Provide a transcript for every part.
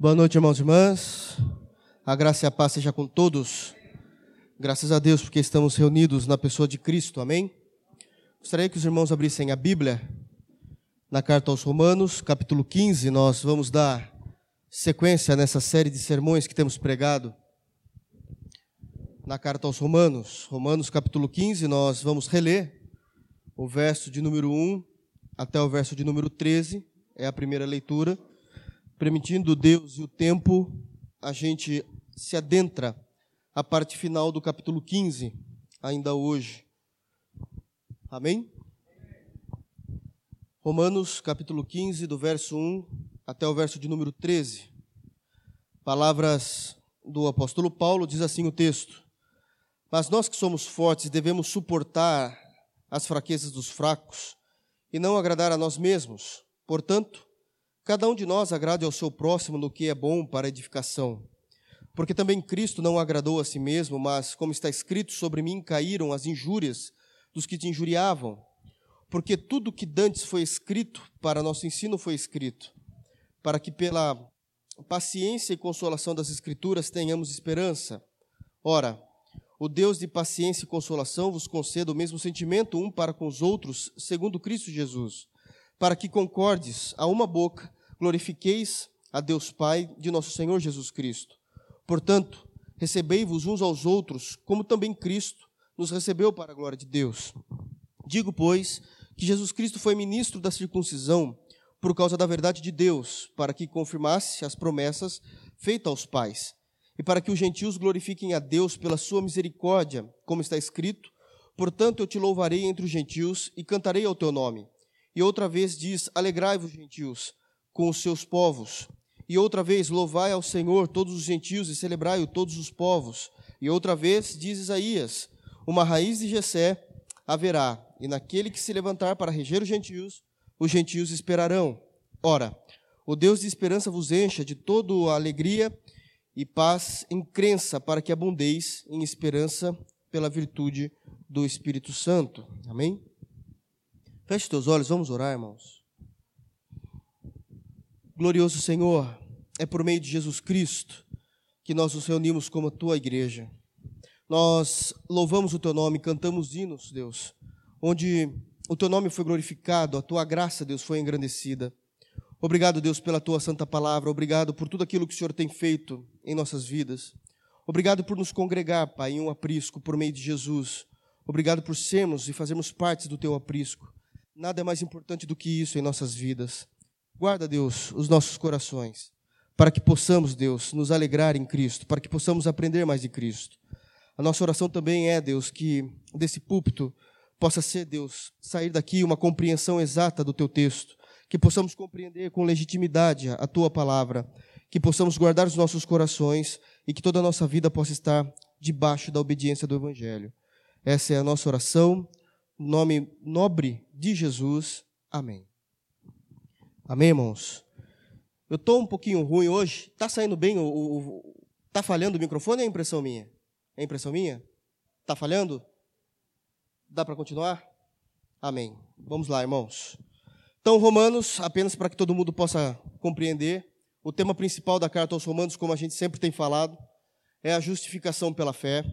Boa noite, irmãos e irmãs. A graça e a paz seja com todos. Graças a Deus porque estamos reunidos na pessoa de Cristo. Amém? Gostaria que os irmãos abrissem a Bíblia na carta aos Romanos, capítulo 15. Nós vamos dar sequência nessa série de sermões que temos pregado na carta aos Romanos. Romanos, capítulo 15, nós vamos reler o verso de número 1 até o verso de número 13. É a primeira leitura permitindo Deus e o tempo, a gente se adentra à parte final do capítulo 15, ainda hoje. Amém? Romanos, capítulo 15, do verso 1 até o verso de número 13. Palavras do apóstolo Paulo, diz assim o texto: Mas nós que somos fortes devemos suportar as fraquezas dos fracos e não agradar a nós mesmos. Portanto, Cada um de nós agrade ao seu próximo no que é bom para edificação. Porque também Cristo não agradou a si mesmo, mas, como está escrito, sobre mim caíram as injúrias dos que te injuriavam. Porque tudo que dantes foi escrito, para nosso ensino foi escrito, para que pela paciência e consolação das Escrituras tenhamos esperança. Ora, o Deus de paciência e consolação vos conceda o mesmo sentimento um para com os outros, segundo Cristo Jesus, para que concordes a uma boca glorifiqueis a Deus Pai de nosso Senhor Jesus Cristo. Portanto, recebei-vos uns aos outros, como também Cristo nos recebeu para a glória de Deus. Digo, pois, que Jesus Cristo foi ministro da circuncisão por causa da verdade de Deus, para que confirmasse as promessas feitas aos pais, e para que os gentios glorifiquem a Deus pela sua misericórdia, como está escrito: Portanto, eu te louvarei entre os gentios e cantarei ao teu nome. E outra vez diz: Alegrai-vos, gentios, com os seus povos. E outra vez, louvai ao Senhor todos os gentios e celebrai-o todos os povos. E outra vez, diz Isaías: Uma raiz de Jessé haverá, e naquele que se levantar para reger os gentios, os gentios esperarão. Ora, o Deus de esperança vos encha de toda a alegria e paz em crença, para que abundeis em esperança pela virtude do Espírito Santo. Amém? Feche teus olhos, vamos orar, irmãos. Glorioso Senhor, é por meio de Jesus Cristo que nós nos reunimos como a tua igreja. Nós louvamos o teu nome, cantamos hinos, Deus, onde o teu nome foi glorificado, a tua graça, Deus, foi engrandecida. Obrigado, Deus, pela tua santa palavra, obrigado por tudo aquilo que o Senhor tem feito em nossas vidas. Obrigado por nos congregar, Pai, em um aprisco por meio de Jesus. Obrigado por sermos e fazermos parte do teu aprisco. Nada é mais importante do que isso em nossas vidas. Guarda, Deus, os nossos corações, para que possamos, Deus, nos alegrar em Cristo, para que possamos aprender mais de Cristo. A nossa oração também é, Deus, que desse púlpito possa ser, Deus, sair daqui uma compreensão exata do teu texto, que possamos compreender com legitimidade a tua palavra, que possamos guardar os nossos corações e que toda a nossa vida possa estar debaixo da obediência do Evangelho. Essa é a nossa oração, no nome nobre de Jesus. Amém. Amém, irmãos? Eu estou um pouquinho ruim hoje. Está saindo bem? O, o, tá falhando o microfone ou é impressão minha? É impressão minha? Está falhando? Dá para continuar? Amém. Vamos lá, irmãos. Então, Romanos, apenas para que todo mundo possa compreender, o tema principal da carta aos Romanos, como a gente sempre tem falado, é a justificação pela fé.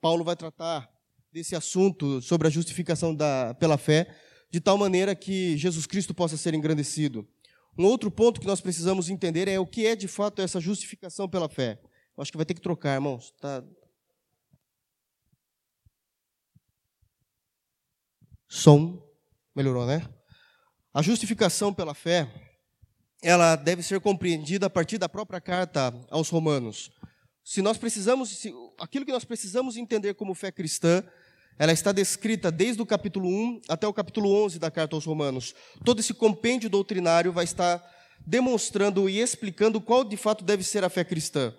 Paulo vai tratar desse assunto sobre a justificação da, pela fé, de tal maneira que Jesus Cristo possa ser engrandecido. Um outro ponto que nós precisamos entender é o que é de fato essa justificação pela fé. Eu acho que vai ter que trocar, irmãos. Tá... Som. Melhorou, né? A justificação pela fé, ela deve ser compreendida a partir da própria carta aos Romanos. Se nós precisamos, se, aquilo que nós precisamos entender como fé cristã, ela está descrita desde o capítulo 1 até o capítulo 11 da carta aos Romanos. Todo esse compêndio doutrinário vai estar demonstrando e explicando qual de fato deve ser a fé cristã.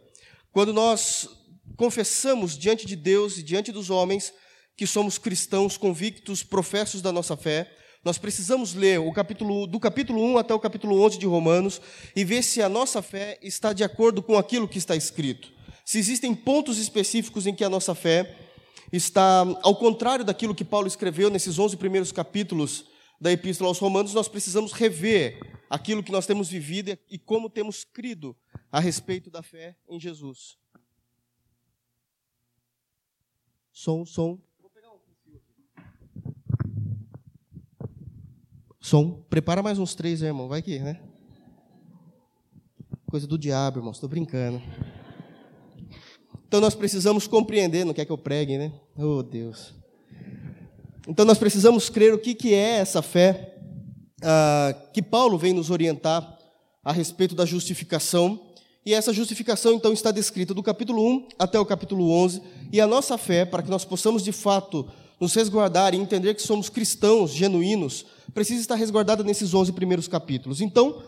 Quando nós confessamos diante de Deus e diante dos homens que somos cristãos convictos, professos da nossa fé, nós precisamos ler o capítulo do capítulo 1 até o capítulo 11 de Romanos e ver se a nossa fé está de acordo com aquilo que está escrito. Se existem pontos específicos em que a nossa fé está ao contrário daquilo que Paulo escreveu nesses 11 primeiros capítulos da Epístola aos Romanos, nós precisamos rever aquilo que nós temos vivido e como temos crido a respeito da fé em Jesus. Som, som. Som. Prepara mais uns três, irmão. Vai que, né? Coisa do diabo, irmão. Estou brincando. Então nós precisamos compreender, não quer que eu pregue, né? Oh, Deus. Então nós precisamos crer o que, que é essa fé ah, que Paulo vem nos orientar a respeito da justificação. E essa justificação, então, está descrita do capítulo 1 até o capítulo 11. E a nossa fé, para que nós possamos, de fato, nos resguardar e entender que somos cristãos genuínos, precisa estar resguardada nesses 11 primeiros capítulos. Então,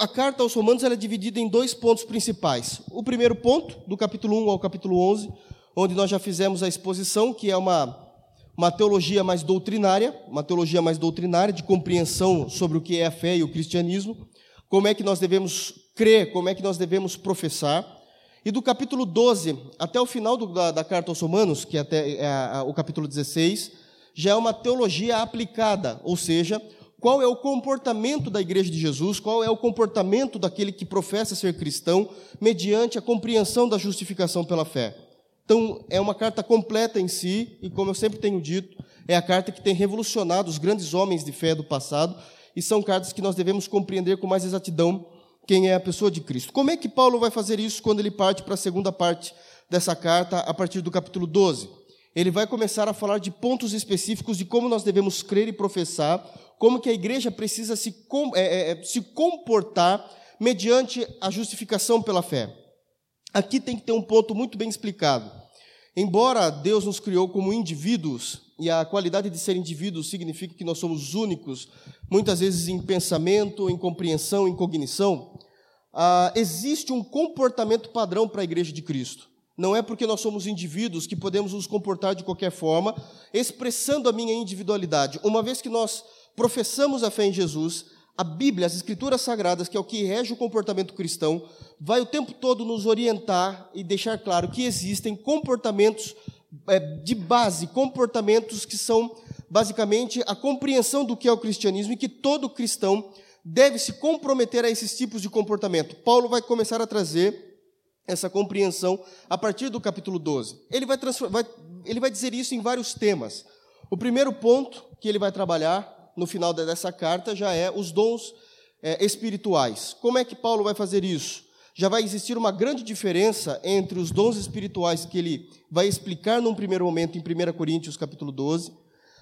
a carta aos Romanos é dividida em dois pontos principais. O primeiro ponto, do capítulo 1 ao capítulo 11, onde nós já fizemos a exposição, que é uma, uma teologia mais doutrinária, uma teologia mais doutrinária, de compreensão sobre o que é a fé e o cristianismo, como é que nós devemos crer, como é que nós devemos professar. E do capítulo 12 até o final do, da, da, carta aos Romanos, que é até é a, o capítulo 16, já é uma teologia aplicada, ou seja, qual é o comportamento da igreja de Jesus, qual é o comportamento daquele que professa ser cristão, mediante a compreensão da justificação pela fé. Então, é uma carta completa em si, e como eu sempre tenho dito, é a carta que tem revolucionado os grandes homens de fé do passado, e são cartas que nós devemos compreender com mais exatidão quem é a pessoa de Cristo. Como é que Paulo vai fazer isso quando ele parte para a segunda parte dessa carta, a partir do capítulo 12? Ele vai começar a falar de pontos específicos de como nós devemos crer e professar como que a igreja precisa se, com, é, é, é, se comportar mediante a justificação pela fé. Aqui tem que ter um ponto muito bem explicado. Embora Deus nos criou como indivíduos, e a qualidade de ser indivíduo significa que nós somos únicos, muitas vezes em pensamento, em compreensão, em cognição, ah, existe um comportamento padrão para a igreja de Cristo. Não é porque nós somos indivíduos que podemos nos comportar de qualquer forma, expressando a minha individualidade. Uma vez que nós professamos a fé em Jesus, a Bíblia, as Escrituras Sagradas, que é o que rege o comportamento cristão, vai o tempo todo nos orientar e deixar claro que existem comportamentos é, de base, comportamentos que são basicamente a compreensão do que é o cristianismo e que todo cristão deve se comprometer a esses tipos de comportamento. Paulo vai começar a trazer essa compreensão a partir do capítulo 12. Ele vai, vai, ele vai dizer isso em vários temas. O primeiro ponto que ele vai trabalhar no final dessa carta já é os dons é, espirituais. Como é que Paulo vai fazer isso? Já vai existir uma grande diferença entre os dons espirituais que ele vai explicar num primeiro momento em 1 Coríntios capítulo 12.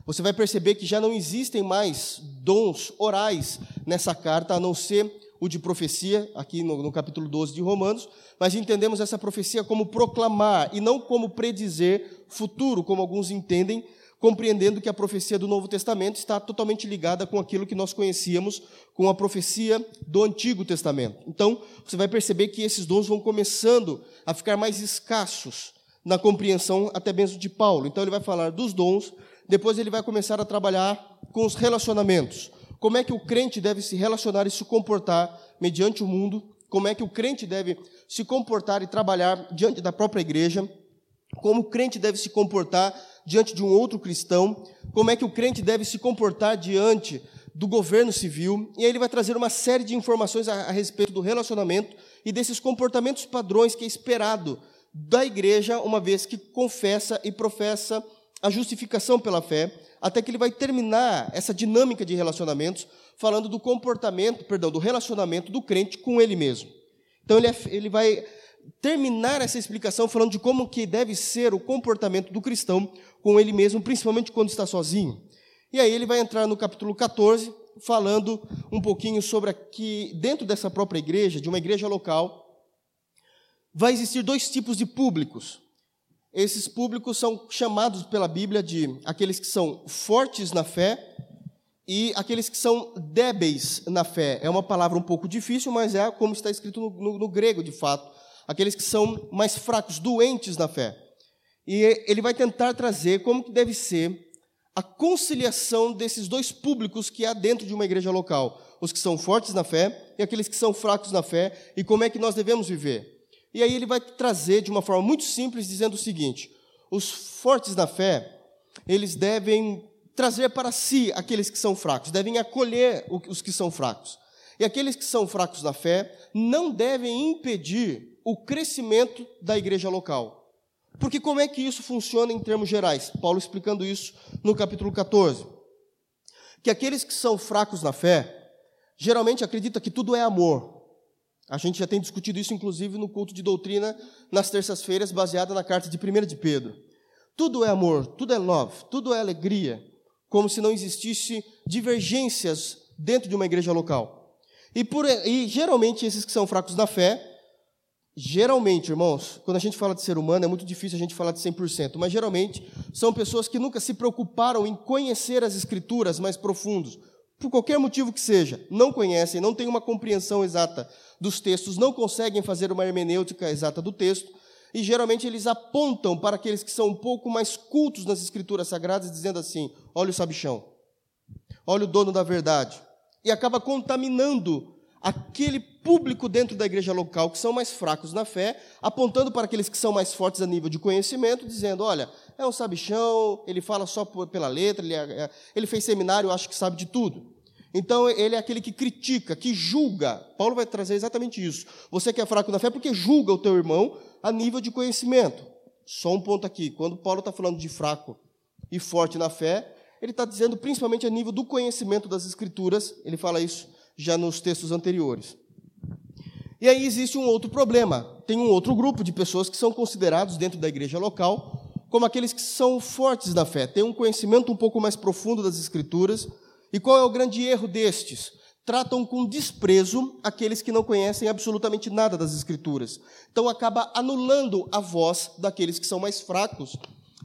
Você vai perceber que já não existem mais dons orais nessa carta, a não ser o de profecia, aqui no, no, capítulo 12 de Romanos, mas entendemos essa profecia como proclamar e não como predizer futuro, como alguns entendem, compreendendo que a profecia do Novo Testamento está totalmente ligada com aquilo que nós conhecíamos com a profecia do Antigo Testamento. Então, você vai perceber que esses dons vão começando a ficar mais escassos na compreensão até mesmo de Paulo. Então, ele vai falar dos dons, depois ele vai começar a trabalhar com os relacionamentos. Como é que o crente deve se relacionar e se comportar mediante o mundo? Como é que o crente deve se comportar e trabalhar diante da própria igreja? Como o crente deve se comportar diante de um outro cristão, como é que o crente deve se comportar diante do governo civil, e aí ele vai trazer uma série de informações a, a respeito do relacionamento e desses comportamentos padrões que é esperado da igreja, uma vez que confessa e professa a justificação pela fé, até que ele vai terminar essa dinâmica de relacionamentos falando do comportamento, perdão, do relacionamento do crente com ele mesmo. Então ele, é, ele vai terminar essa explicação falando de como que deve ser o comportamento do cristão com ele mesmo, principalmente quando está sozinho. E aí ele vai entrar no capítulo 14, falando um pouquinho sobre que dentro dessa própria igreja, de uma igreja local, vai existir dois tipos de públicos. Esses públicos são chamados pela Bíblia de aqueles que são fortes na fé e aqueles que são débeis na fé. É uma palavra um pouco difícil, mas é como está escrito no, no, no grego, de fato aqueles que são mais fracos, doentes na fé. E ele vai tentar trazer como que deve ser a conciliação desses dois públicos que há dentro de uma igreja local, os que são fortes na fé e aqueles que são fracos na fé, e como é que nós devemos viver. E aí ele vai trazer de uma forma muito simples, dizendo o seguinte: os fortes na fé, eles devem trazer para si aqueles que são fracos, devem acolher os que são fracos. E aqueles que são fracos na fé não devem impedir o crescimento da igreja local. Porque como é que isso funciona em termos gerais? Paulo explicando isso no capítulo 14. Que aqueles que são fracos na fé, geralmente acreditam que tudo é amor. A gente já tem discutido isso, inclusive, no culto de doutrina, nas terças-feiras, baseada na carta de 1 de Pedro. Tudo é amor, tudo é love, tudo é alegria, como se não existisse divergências dentro de uma igreja local. E, por, e geralmente esses que são fracos na fé, geralmente, irmãos, quando a gente fala de ser humano, é muito difícil a gente falar de 100%, mas geralmente são pessoas que nunca se preocuparam em conhecer as escrituras mais profundos, por qualquer motivo que seja, não conhecem, não têm uma compreensão exata dos textos, não conseguem fazer uma hermenêutica exata do texto, e geralmente eles apontam para aqueles que são um pouco mais cultos nas escrituras sagradas, dizendo assim: olha o sabichão, olha o dono da verdade, e acaba contaminando aquele público dentro da igreja local que são mais fracos na fé, apontando para aqueles que são mais fortes a nível de conhecimento, dizendo: olha, é um sabichão, ele fala só pela letra, ele, é, é, ele fez seminário, acho que sabe de tudo. Então, ele é aquele que critica, que julga. Paulo vai trazer exatamente isso. Você que é fraco na fé, porque julga o teu irmão a nível de conhecimento. Só um ponto aqui: quando Paulo está falando de fraco e forte na fé, ele está dizendo principalmente a nível do conhecimento das Escrituras, ele fala isso já nos textos anteriores. E aí existe um outro problema. Tem um outro grupo de pessoas que são considerados dentro da igreja local como aqueles que são fortes na fé, têm um conhecimento um pouco mais profundo das Escrituras. E qual é o grande erro destes? Tratam com desprezo aqueles que não conhecem absolutamente nada das Escrituras. Então acaba anulando a voz daqueles que são mais fracos.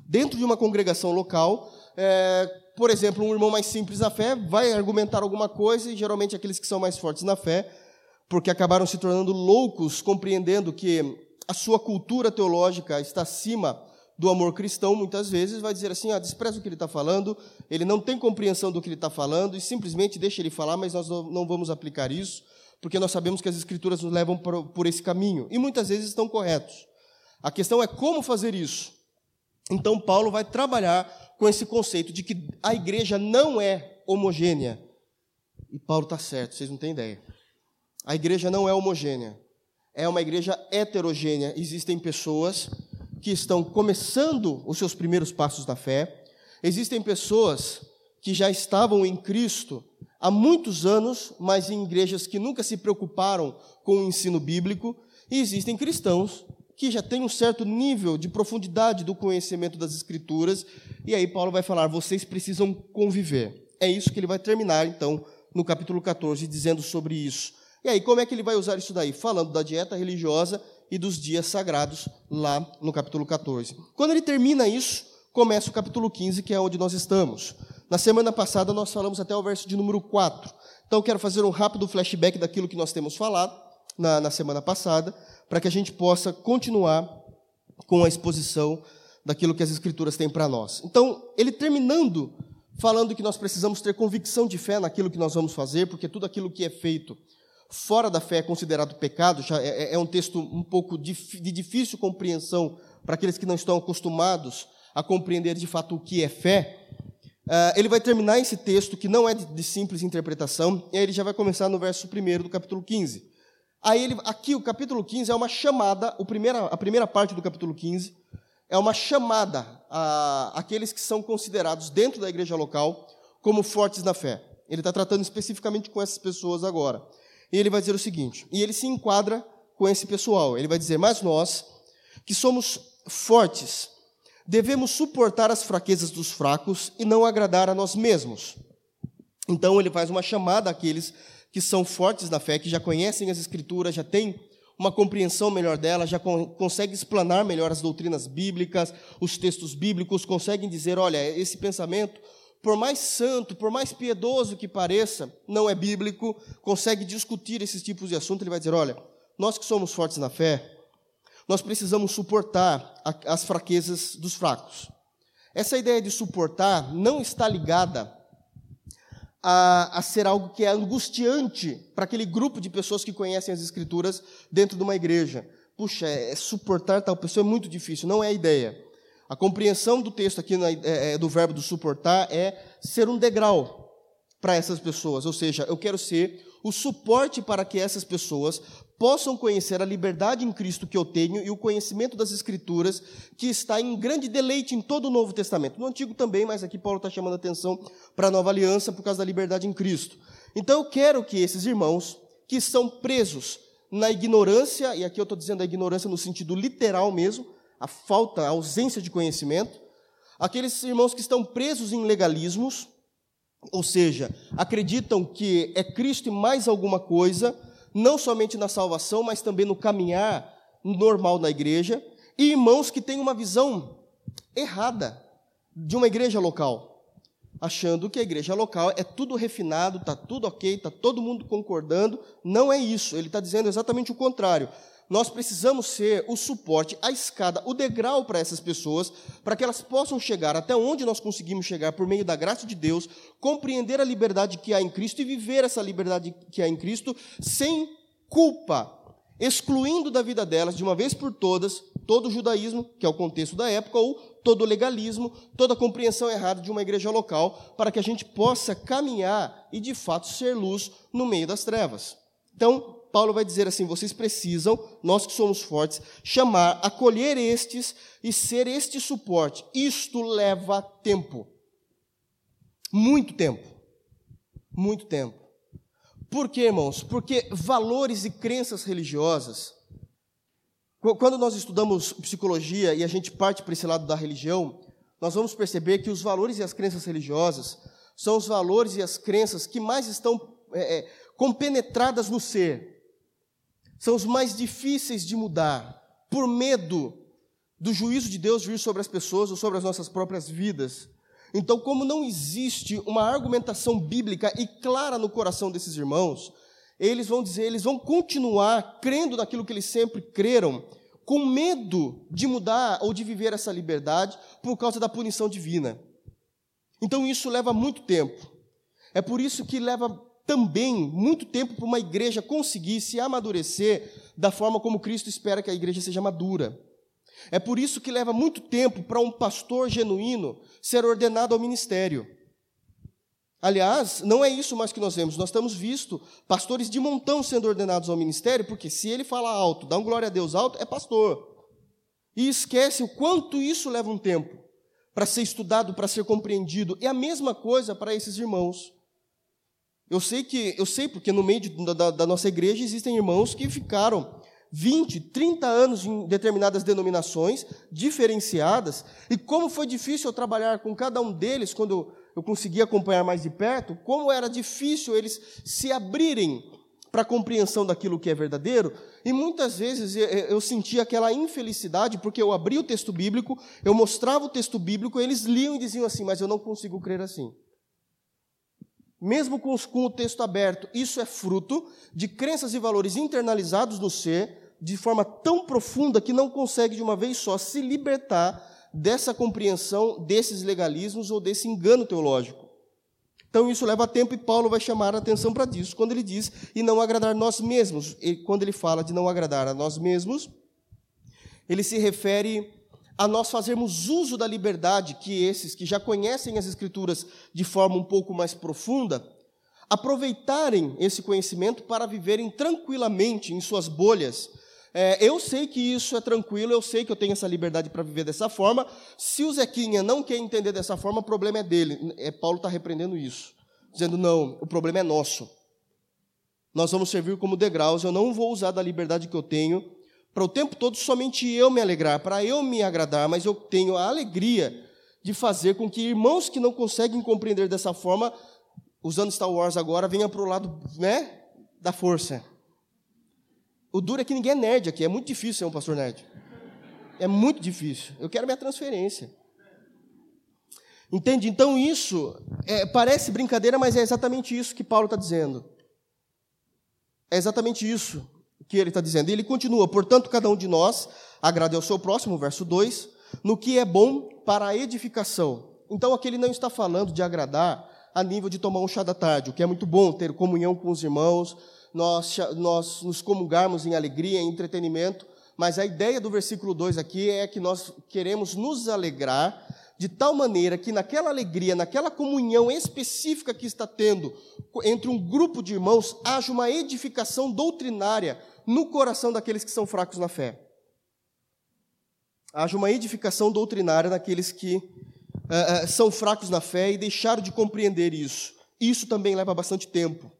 Dentro de uma congregação local, é, por exemplo, um irmão mais simples na fé vai argumentar alguma coisa, e geralmente aqueles que são mais fortes na fé, porque acabaram se tornando loucos, compreendendo que a sua cultura teológica está acima do amor cristão, muitas vezes vai dizer assim: ah, despreza o que ele está falando, ele não tem compreensão do que ele está falando, e simplesmente deixa ele falar, mas nós não vamos aplicar isso, porque nós sabemos que as Escrituras nos levam por, esse caminho, e muitas vezes estão corretos. A questão é como fazer isso. Então, Paulo vai trabalhar com esse conceito de que a igreja não é homogênea. E Paulo está certo, vocês não têm ideia. A igreja não é homogênea. É uma igreja heterogênea. Existem pessoas que estão começando os seus primeiros passos da fé. Existem pessoas que já estavam em Cristo há muitos anos, mas em igrejas que nunca se preocuparam com o ensino bíblico. E existem cristãos que já tem um certo nível de profundidade do conhecimento das Escrituras, e aí Paulo vai falar: vocês precisam conviver. É isso que ele vai terminar, então, no capítulo 14, dizendo sobre isso. E aí, como é que ele vai usar isso daí? Falando da dieta religiosa e dos dias sagrados, lá no capítulo 14. Quando ele termina isso, começa o capítulo 15, que é onde nós estamos. Na semana passada, nós falamos até o verso de número 4. Então, eu quero fazer um rápido flashback daquilo que nós temos falado na, na semana passada para que a gente possa continuar com a exposição daquilo que as Escrituras têm para nós. Então, ele terminando falando que nós precisamos ter convicção de fé naquilo que nós vamos fazer, porque tudo aquilo que é feito fora da fé é considerado pecado, já é, é, é um texto um pouco de, de difícil compreensão para aqueles que não estão acostumados a compreender de fato o que é fé. Uh, ele vai terminar esse texto, que não é de, de simples interpretação, e aí ele já vai começar no verso 1 do capítulo 15. Aí ele, aqui o capítulo 15 é uma chamada, o primeira, a primeira parte do capítulo 15 é uma chamada a aqueles que são considerados dentro da igreja local como fortes na fé. Ele está tratando especificamente com essas pessoas agora. E ele vai dizer o seguinte, e ele se enquadra com esse pessoal. Ele vai dizer: Mas nós, que somos fortes, devemos suportar as fraquezas dos fracos e não agradar a nós mesmos. Então ele faz uma chamada àqueles que são fortes na fé, que já conhecem as Escrituras, já têm uma compreensão melhor dela, já con conseguem explanar melhor as doutrinas bíblicas, os textos bíblicos, conseguem dizer: olha, esse pensamento, por mais santo, por mais piedoso que pareça, não é bíblico, consegue discutir esses tipos de assunto. Ele vai dizer: olha, nós que somos fortes na fé, nós precisamos suportar as fraquezas dos fracos. Essa ideia de suportar não está ligada a, a ser algo que é angustiante para aquele grupo de pessoas que conhecem as Escrituras dentro de uma igreja. Puxa, é, é suportar tal pessoa é muito difícil, não é a ideia. A compreensão do texto aqui na, é, é, do verbo do suportar é ser um degrau para essas pessoas, ou seja, eu quero ser o suporte para que essas pessoas possam conhecer a liberdade em Cristo que eu tenho e o conhecimento das Escrituras, que está em grande deleite em todo o Novo Testamento. No Antigo também, mas aqui Paulo está chamando a atenção para a nova aliança por causa da liberdade em Cristo. Então eu quero que esses irmãos que estão presos na ignorância, e aqui eu estou dizendo a ignorância no sentido literal mesmo, a falta, a ausência de conhecimento, aqueles irmãos que estão presos em legalismos, ou seja, acreditam que é Cristo e mais alguma coisa, não somente na salvação, mas também no caminhar normal na igreja, e irmãos que têm uma visão errada de uma igreja local, achando que a igreja local é tudo refinado, está tudo ok, está todo mundo concordando. Não é isso, ele está dizendo exatamente o contrário nós precisamos ser o suporte, a escada, o degrau para essas pessoas, para que elas possam chegar até onde nós conseguimos chegar por meio da graça de Deus, compreender a liberdade que há em Cristo e viver essa liberdade que há em Cristo sem culpa, excluindo da vida delas, de uma vez por todas, todo o judaísmo, que é o contexto da época, ou todo o legalismo, toda a compreensão errada de uma igreja local, para que a gente possa caminhar e de fato ser luz no meio das trevas. Então, Paulo vai dizer assim: vocês precisam, nós que somos fortes, chamar, acolher estes e ser este suporte. Isto leva tempo. Muito tempo. Muito tempo. Por quê, irmãos? Porque valores e crenças religiosas. Quando nós estudamos psicologia e a gente parte para esse lado da religião, nós vamos perceber que os valores e as crenças religiosas são os valores e as crenças que mais estão é, é compenetradas no ser são os mais difíceis de mudar, por medo do juízo de Deus vir sobre as pessoas ou sobre as nossas próprias vidas. Então, como não existe uma argumentação bíblica e clara no coração desses irmãos, eles vão dizer, eles vão continuar crendo naquilo que eles sempre creram, com medo de mudar ou de viver essa liberdade por causa da punição divina. Então, isso leva muito tempo. É por isso que leva também muito tempo para uma igreja conseguir se amadurecer da forma como Cristo espera que a igreja seja madura. É por isso que leva muito tempo para um pastor genuíno ser ordenado ao ministério. Aliás, não é isso mais que nós vemos. Nós temos visto pastores de montão sendo ordenados ao ministério, porque se ele fala alto, dá um glória a Deus alto, é pastor. E esquece o quanto isso leva um tempo para ser estudado, para ser compreendido. É a mesma coisa para esses irmãos. Eu sei que, eu sei porque no meio de, da, da nossa igreja existem irmãos que ficaram 20, 30 anos em determinadas denominações diferenciadas, e como foi difícil eu trabalhar com cada um deles quando eu consegui acompanhar mais de perto, como era difícil eles se abrirem para a compreensão daquilo que é verdadeiro, e muitas vezes eu sentia aquela infelicidade, porque eu abria o texto bíblico, eu mostrava o texto bíblico, eles liam e diziam assim, mas eu não consigo crer assim mesmo com, os, com o texto aberto, isso é fruto de crenças e valores internalizados no ser, de forma tão profunda que não consegue de uma vez só se libertar dessa compreensão desses legalismos ou desse engano teológico. Então isso leva tempo e Paulo vai chamar a atenção para isso quando ele diz e não agradar nós mesmos. E quando ele fala de não agradar a nós mesmos, ele se refere a nós fazermos uso da liberdade que esses que já conhecem as Escrituras de forma um pouco mais profunda, aproveitarem esse conhecimento para viverem tranquilamente em suas bolhas. É, eu sei que isso é tranquilo, eu sei que eu tenho essa liberdade para viver dessa forma. Se o Zequinha não quer entender dessa forma, o problema é dele. É, Paulo está repreendendo isso, dizendo: não, o problema é nosso. Nós vamos servir como degraus, eu não vou usar da liberdade que eu tenho para o tempo todo somente eu me alegrar, para eu me agradar, mas eu tenho a alegria de fazer com que irmãos que não conseguem compreender dessa forma, usando Star Wars agora, venham para o lado né, da força. O duro é que ninguém é nerd aqui, é muito difícil ser um pastor nerd. É muito difícil. Eu quero minha transferência. Entende? Então isso é, parece brincadeira, mas é exatamente isso que Paulo está dizendo. É exatamente isso que ele está dizendo. Ele continua, portanto, cada um de nós agrade ao seu próximo, verso 2, no que é bom para a edificação. Então, aqui ele não está falando de agradar a nível de tomar um chá da tarde, o que é muito bom, ter comunhão com os irmãos, nós, nós nos comungarmos em alegria, em entretenimento, mas a ideia do versículo 2 aqui é que nós queremos nos alegrar de tal maneira que naquela alegria, naquela comunhão específica que está tendo entre um grupo de irmãos, haja uma edificação doutrinária no coração daqueles que são fracos na fé. Haja uma edificação doutrinária naqueles que uh, uh, são fracos na fé e deixaram de compreender isso. Isso também leva bastante tempo.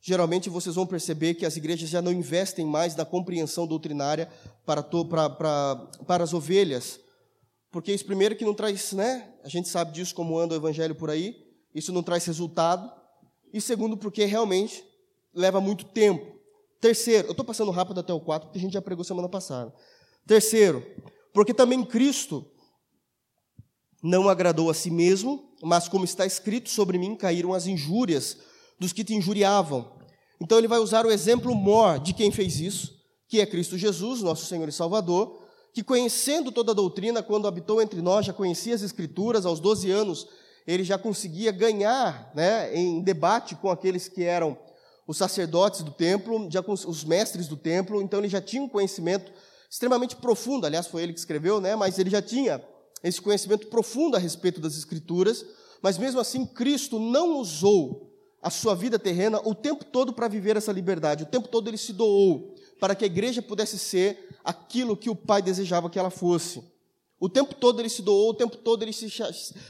Geralmente vocês vão perceber que as igrejas já não investem mais na compreensão doutrinária para, para, para, para as ovelhas, porque isso, primeiro, que não traz, né? A gente sabe disso como anda o evangelho por aí, isso não traz resultado. E segundo, porque realmente leva muito tempo. Terceiro, eu estou passando rápido até o 4, porque a gente já pregou semana passada. Terceiro, porque também Cristo não agradou a si mesmo, mas como está escrito sobre mim, caíram as injúrias dos que te injuriavam. Então ele vai usar o exemplo mor de quem fez isso, que é Cristo Jesus, nosso Senhor e Salvador, que conhecendo toda a doutrina, quando habitou entre nós, já conhecia as Escrituras, aos 12 anos, ele já conseguia ganhar né, em debate com aqueles que eram os sacerdotes do templo, já com os mestres do templo, então ele já tinha um conhecimento extremamente profundo, aliás, foi ele que escreveu, né, mas ele já tinha esse conhecimento profundo a respeito das Escrituras, mas mesmo assim Cristo não usou a sua vida terrena o tempo todo para viver essa liberdade, o tempo todo ele se doou para que a igreja pudesse ser aquilo que o Pai desejava que ela fosse. O tempo todo ele se doou, o tempo todo ele se,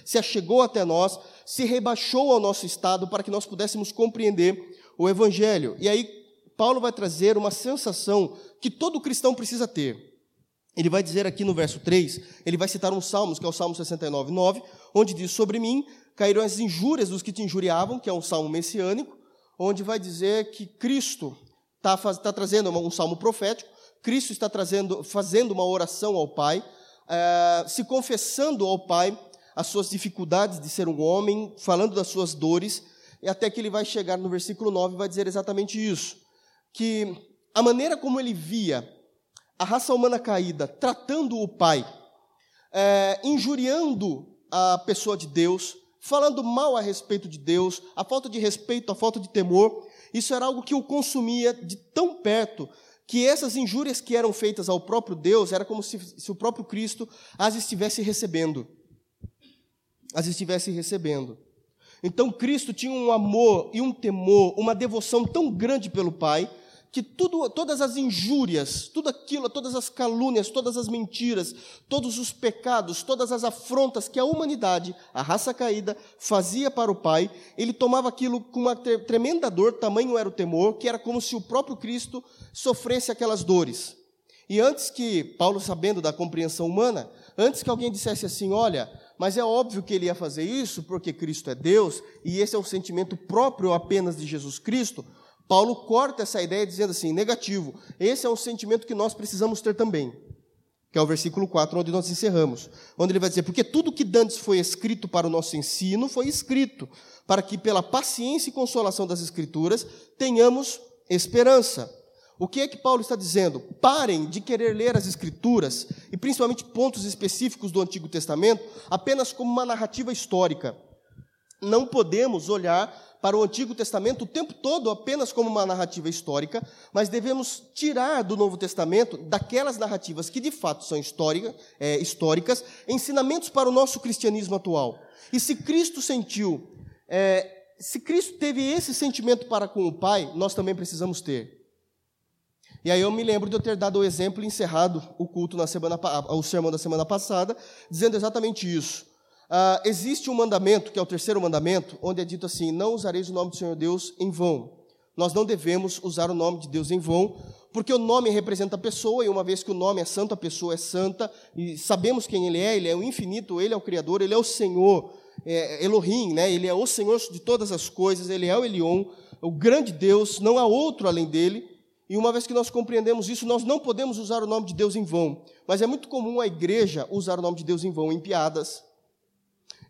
se achegou até nós, se rebaixou ao nosso estado para que nós pudéssemos compreender o Evangelho. E aí, Paulo vai trazer uma sensação que todo cristão precisa ter. Ele vai dizer aqui no verso 3, ele vai citar um salmo, que é o Salmo 69, 9, onde diz: Sobre mim caíram as injúrias dos que te injuriavam, que é um salmo messiânico, onde vai dizer que Cristo está tá trazendo um salmo profético, Cristo está trazendo, fazendo uma oração ao Pai, é, se confessando ao Pai as suas dificuldades de ser um homem, falando das suas dores, e até que ele vai chegar no versículo 9 e vai dizer exatamente isso: que a maneira como ele via a raça humana caída tratando o Pai, é, injuriando a pessoa de Deus, falando mal a respeito de Deus, a falta de respeito, a falta de temor, isso era algo que o consumia de tão perto que essas injúrias que eram feitas ao próprio Deus era como se, se o próprio Cristo as estivesse recebendo. As estivesse recebendo. Então Cristo tinha um amor e um temor, uma devoção tão grande pelo Pai, que tudo, todas as injúrias, tudo aquilo, todas as calúnias, todas as mentiras, todos os pecados, todas as afrontas que a humanidade, a raça caída, fazia para o Pai, ele tomava aquilo com uma tremenda dor, tamanho era o temor, que era como se o próprio Cristo sofresse aquelas dores. E antes que, Paulo sabendo da compreensão humana, antes que alguém dissesse assim, olha, mas é óbvio que ele ia fazer isso porque Cristo é Deus e esse é um sentimento próprio apenas de Jesus Cristo, Paulo corta essa ideia dizendo assim: negativo. Esse é um sentimento que nós precisamos ter também. Que é o versículo 4, onde nós encerramos. Onde ele vai dizer: Porque tudo que dantes foi escrito para o nosso ensino foi escrito, para que pela paciência e consolação das Escrituras tenhamos esperança. O que é que Paulo está dizendo? Parem de querer ler as Escrituras, e principalmente pontos específicos do Antigo Testamento, apenas como uma narrativa histórica. Não podemos olhar para o Antigo Testamento o tempo todo apenas como uma narrativa histórica, mas devemos tirar do Novo Testamento, daquelas narrativas que de fato são histórica, é, históricas, ensinamentos para o nosso cristianismo atual. E se Cristo sentiu, é, se Cristo teve esse sentimento para com o Pai, nós também precisamos ter. E aí eu me lembro de eu ter dado o exemplo e encerrado o culto na semana, o sermão da semana passada, dizendo exatamente isso. Uh, existe um mandamento, que é o terceiro mandamento, onde é dito assim: Não usareis o nome do Senhor Deus em vão. Nós não devemos usar o nome de Deus em vão, porque o nome representa a pessoa, e uma vez que o nome é santo, a pessoa é santa, e sabemos quem Ele é, Ele é o infinito, Ele é o Criador, Ele é o Senhor, é Elohim, né? Ele é o Senhor de todas as coisas, Ele é o Elion, o grande Deus, não há outro além dele, e uma vez que nós compreendemos isso, nós não podemos usar o nome de Deus em vão, mas é muito comum a igreja usar o nome de Deus em vão em piadas,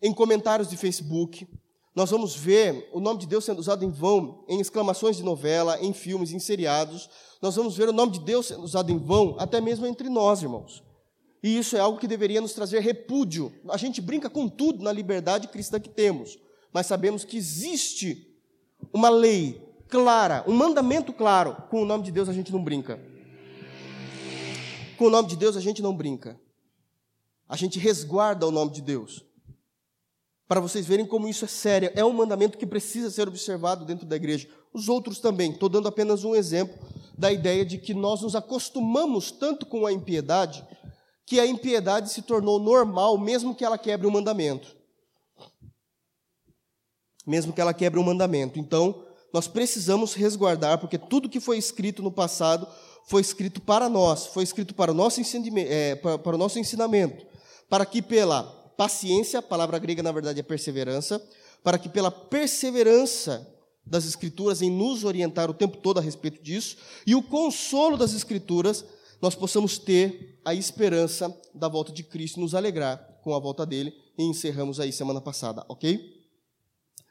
em comentários de Facebook. Nós vamos ver o nome de Deus sendo usado em vão em exclamações de novela, em filmes, em seriados. Nós vamos ver o nome de Deus sendo usado em vão até mesmo entre nós, irmãos. E isso é algo que deveria nos trazer repúdio. A gente brinca com tudo na liberdade cristã que temos, mas sabemos que existe uma lei clara, um mandamento claro. Com o nome de Deus a gente não brinca. Com o nome de Deus a gente não brinca. A gente resguarda o nome de Deus. Para vocês verem como isso é sério. É um mandamento que precisa ser observado dentro da igreja. Os outros também. Estou dando apenas um exemplo da ideia de que nós nos acostumamos tanto com a impiedade que a impiedade se tornou normal, mesmo que ela quebre o mandamento. Mesmo que ela quebre o mandamento. Então, nós precisamos resguardar, porque tudo que foi escrito no passado foi escrito para nós, foi escrito para o nosso, é, para, para o nosso ensinamento, para que pela paciência, a palavra grega na verdade é perseverança, para que pela perseverança das Escrituras em nos orientar o tempo todo a respeito disso, e o consolo das Escrituras, nós possamos ter a esperança da volta de Cristo nos alegrar com a volta dele, e encerramos aí semana passada, ok?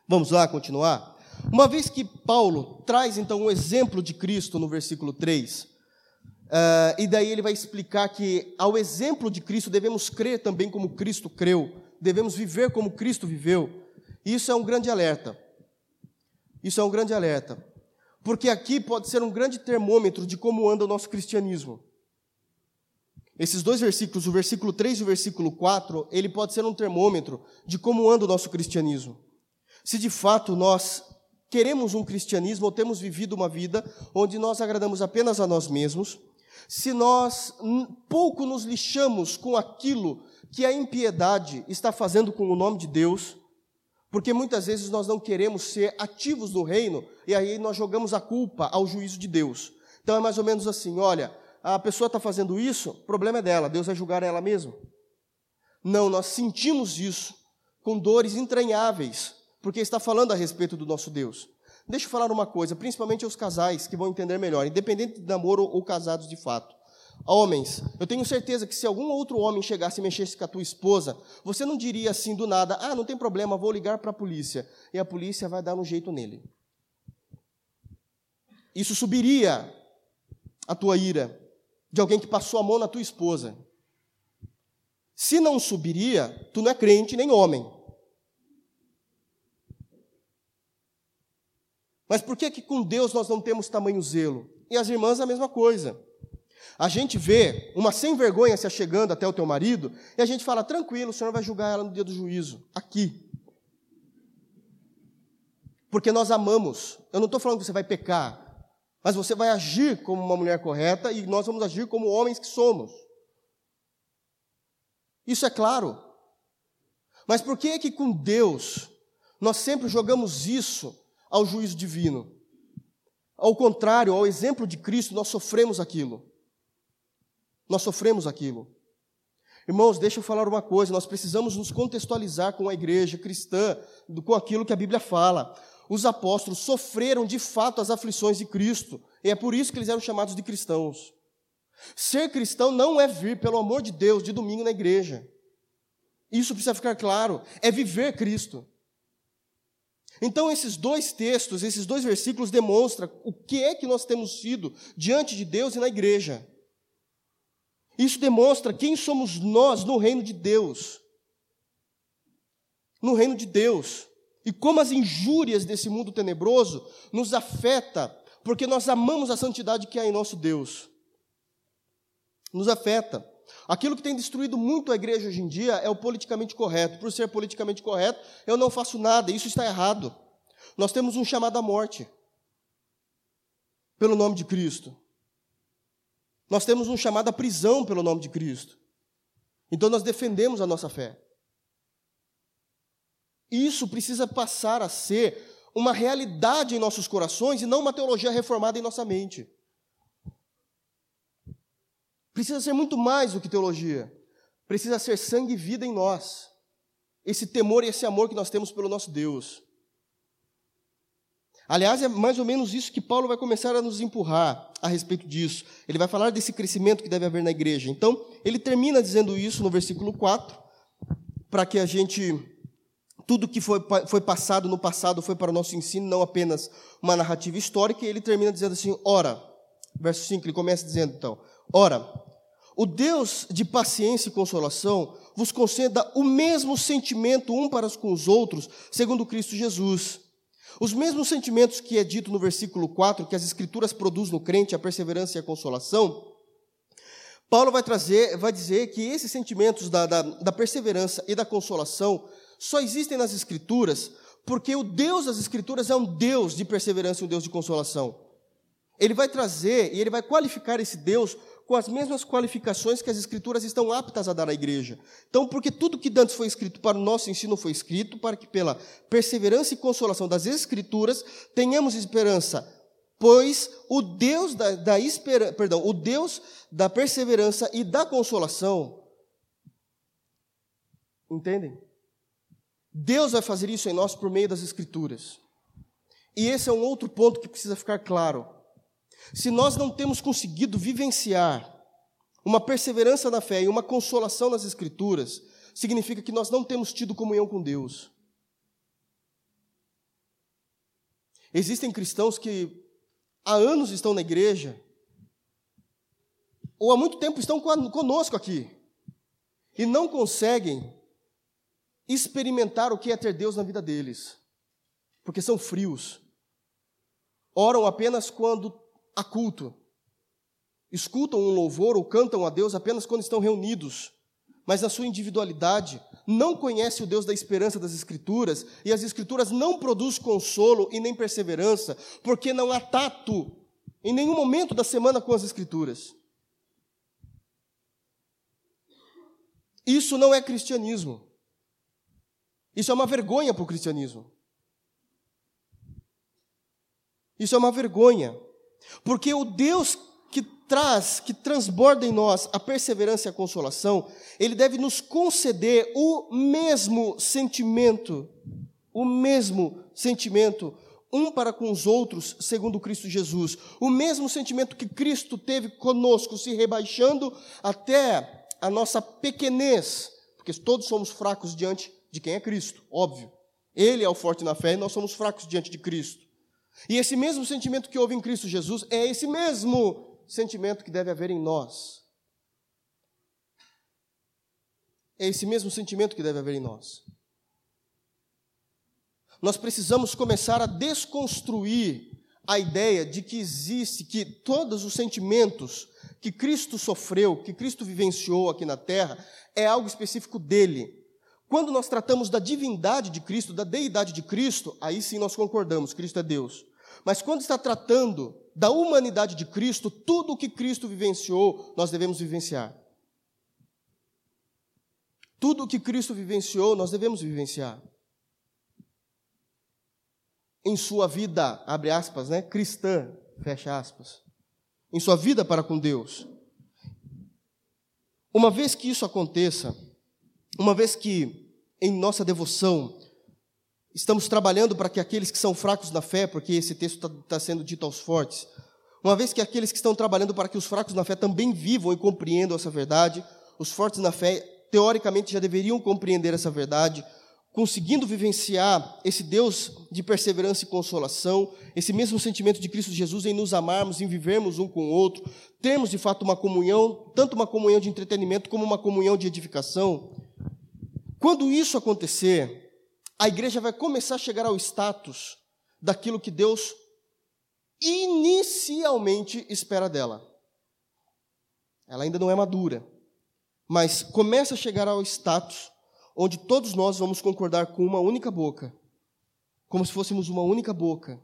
Vamos lá continuar? Uma vez que Paulo traz então um exemplo de Cristo no versículo 3, uh, e daí ele vai explicar que ao exemplo de Cristo devemos crer também como Cristo creu, devemos viver como Cristo viveu. Isso é um grande alerta. Isso é um grande alerta. Porque aqui pode ser um grande termômetro de como anda o nosso cristianismo. Esses dois versículos, o versículo 3 e o versículo 4, ele pode ser um termômetro de como anda o nosso cristianismo. Se de fato nós queremos um cristianismo ou temos vivido uma vida onde nós agradamos apenas a nós mesmos, se nós pouco nos lixamos com aquilo que a impiedade está fazendo com o nome de Deus, porque muitas vezes nós não queremos ser ativos no reino e aí nós jogamos a culpa ao juízo de Deus. Então é mais ou menos assim: olha, a pessoa está fazendo isso, o problema é dela, Deus vai julgar ela mesma. Não, nós sentimos isso com dores entranháveis, porque está falando a respeito do nosso Deus. Deixa eu falar uma coisa, principalmente aos casais que vão entender melhor, independente de namoro ou casados de fato. Homens, eu tenho certeza que se algum outro homem chegasse e mexesse com a tua esposa, você não diria assim do nada: ah, não tem problema, vou ligar para a polícia. E a polícia vai dar um jeito nele. Isso subiria a tua ira de alguém que passou a mão na tua esposa. Se não subiria, tu não é crente nem homem. Mas por que que com Deus nós não temos tamanho zelo? E as irmãs a mesma coisa. A gente vê uma sem vergonha se achegando até o teu marido e a gente fala, tranquilo, o Senhor vai julgar ela no dia do juízo, aqui. Porque nós amamos. Eu não estou falando que você vai pecar, mas você vai agir como uma mulher correta e nós vamos agir como homens que somos. Isso é claro. Mas por que é que com Deus nós sempre jogamos isso ao juízo divino. Ao contrário, ao exemplo de Cristo, nós sofremos aquilo. Nós sofremos aquilo. Irmãos, deixa eu falar uma coisa: nós precisamos nos contextualizar com a igreja cristã, com aquilo que a Bíblia fala. Os apóstolos sofreram de fato as aflições de Cristo, e é por isso que eles eram chamados de cristãos. Ser cristão não é vir, pelo amor de Deus, de domingo na igreja. Isso precisa ficar claro, é viver Cristo. Então, esses dois textos, esses dois versículos demonstram o que é que nós temos sido diante de Deus e na igreja. Isso demonstra quem somos nós no reino de Deus. No reino de Deus. E como as injúrias desse mundo tenebroso nos afeta, porque nós amamos a santidade que há em nosso Deus. Nos afeta. Aquilo que tem destruído muito a igreja hoje em dia é o politicamente correto. Por ser politicamente correto, eu não faço nada, isso está errado. Nós temos um chamado à morte, pelo nome de Cristo. Nós temos um chamado à prisão pelo nome de Cristo. Então nós defendemos a nossa fé. Isso precisa passar a ser uma realidade em nossos corações e não uma teologia reformada em nossa mente. Precisa ser muito mais do que teologia. Precisa ser sangue e vida em nós. Esse temor e esse amor que nós temos pelo nosso Deus. Aliás, é mais ou menos isso que Paulo vai começar a nos empurrar a respeito disso. Ele vai falar desse crescimento que deve haver na igreja. Então, ele termina dizendo isso no versículo 4, para que a gente. Tudo que foi, foi passado no passado foi para o nosso ensino, não apenas uma narrativa histórica, e ele termina dizendo assim: ora. Verso 5, ele começa dizendo então: ora, o Deus de paciência e consolação vos conceda o mesmo sentimento um para com os outros, segundo Cristo Jesus. Os mesmos sentimentos que é dito no versículo 4, que as Escrituras produzem no crente, a perseverança e a consolação, Paulo vai trazer, vai dizer que esses sentimentos da, da, da perseverança e da consolação só existem nas Escrituras porque o Deus das Escrituras é um Deus de perseverança e um Deus de consolação. Ele vai trazer e ele vai qualificar esse Deus com as mesmas qualificações que as Escrituras estão aptas a dar à igreja. Então, porque tudo que antes foi escrito para o nosso ensino foi escrito para que, pela perseverança e consolação das Escrituras, tenhamos esperança. Pois o Deus da, da perdão, o Deus da perseverança e da consolação, entendem? Deus vai fazer isso em nós por meio das Escrituras. E esse é um outro ponto que precisa ficar claro. Se nós não temos conseguido vivenciar uma perseverança na fé e uma consolação nas Escrituras, significa que nós não temos tido comunhão com Deus. Existem cristãos que há anos estão na igreja, ou há muito tempo estão conosco aqui, e não conseguem experimentar o que é ter Deus na vida deles, porque são frios. Oram apenas quando a culto. Escutam um louvor ou cantam a Deus apenas quando estão reunidos, mas na sua individualidade não conhece o Deus da esperança das Escrituras, e as Escrituras não produzem consolo e nem perseverança, porque não há tato em nenhum momento da semana com as Escrituras. Isso não é cristianismo. Isso é uma vergonha para o cristianismo. Isso é uma vergonha. Porque o Deus que traz, que transborda em nós a perseverança e a consolação, ele deve nos conceder o mesmo sentimento, o mesmo sentimento um para com os outros, segundo Cristo Jesus. O mesmo sentimento que Cristo teve conosco, se rebaixando até a nossa pequenez, porque todos somos fracos diante de quem é Cristo, óbvio. Ele é o forte na fé e nós somos fracos diante de Cristo. E esse mesmo sentimento que houve em Cristo Jesus é esse mesmo sentimento que deve haver em nós. É esse mesmo sentimento que deve haver em nós. Nós precisamos começar a desconstruir a ideia de que existe, que todos os sentimentos que Cristo sofreu, que Cristo vivenciou aqui na terra, é algo específico dele. Quando nós tratamos da divindade de Cristo, da deidade de Cristo, aí sim nós concordamos, Cristo é Deus. Mas quando está tratando da humanidade de Cristo, tudo o que Cristo vivenciou, nós devemos vivenciar. Tudo o que Cristo vivenciou, nós devemos vivenciar. Em sua vida, abre aspas, né, cristã, fecha aspas. Em sua vida para com Deus. Uma vez que isso aconteça, uma vez que em nossa devoção Estamos trabalhando para que aqueles que são fracos na fé, porque esse texto está tá sendo dito aos fortes, uma vez que aqueles que estão trabalhando para que os fracos na fé também vivam e compreendam essa verdade, os fortes na fé, teoricamente, já deveriam compreender essa verdade, conseguindo vivenciar esse Deus de perseverança e consolação, esse mesmo sentimento de Cristo Jesus em nos amarmos, em vivermos um com o outro, termos de fato uma comunhão, tanto uma comunhão de entretenimento como uma comunhão de edificação. Quando isso acontecer, a igreja vai começar a chegar ao status daquilo que Deus inicialmente espera dela. Ela ainda não é madura, mas começa a chegar ao status onde todos nós vamos concordar com uma única boca, como se fôssemos uma única boca,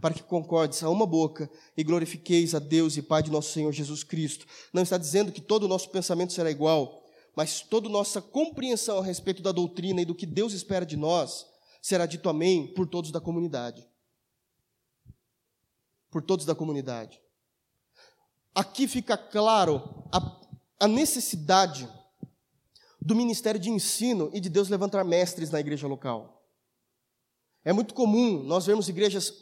para que concordes a uma boca e glorifiqueis a Deus e Pai de nosso Senhor Jesus Cristo. Não está dizendo que todo o nosso pensamento será igual, mas toda nossa compreensão a respeito da doutrina e do que Deus espera de nós será dito amém por todos da comunidade. Por todos da comunidade. Aqui fica claro a, a necessidade do ministério de ensino e de Deus levantar mestres na igreja local. É muito comum nós vermos igrejas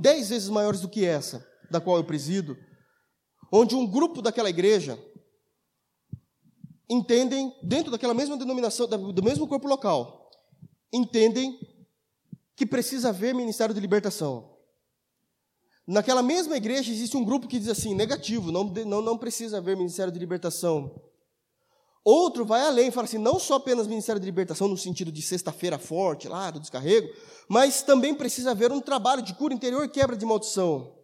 dez vezes maiores do que essa, da qual eu presido, onde um grupo daquela igreja entendem, dentro daquela mesma denominação, do mesmo corpo local, entendem que precisa haver ministério de libertação. Naquela mesma igreja existe um grupo que diz assim, negativo, não, não, não precisa haver ministério de libertação. Outro vai além, fala assim, não só apenas ministério de libertação no sentido de sexta-feira forte, lá do descarrego, mas também precisa haver um trabalho de cura interior quebra de maldição.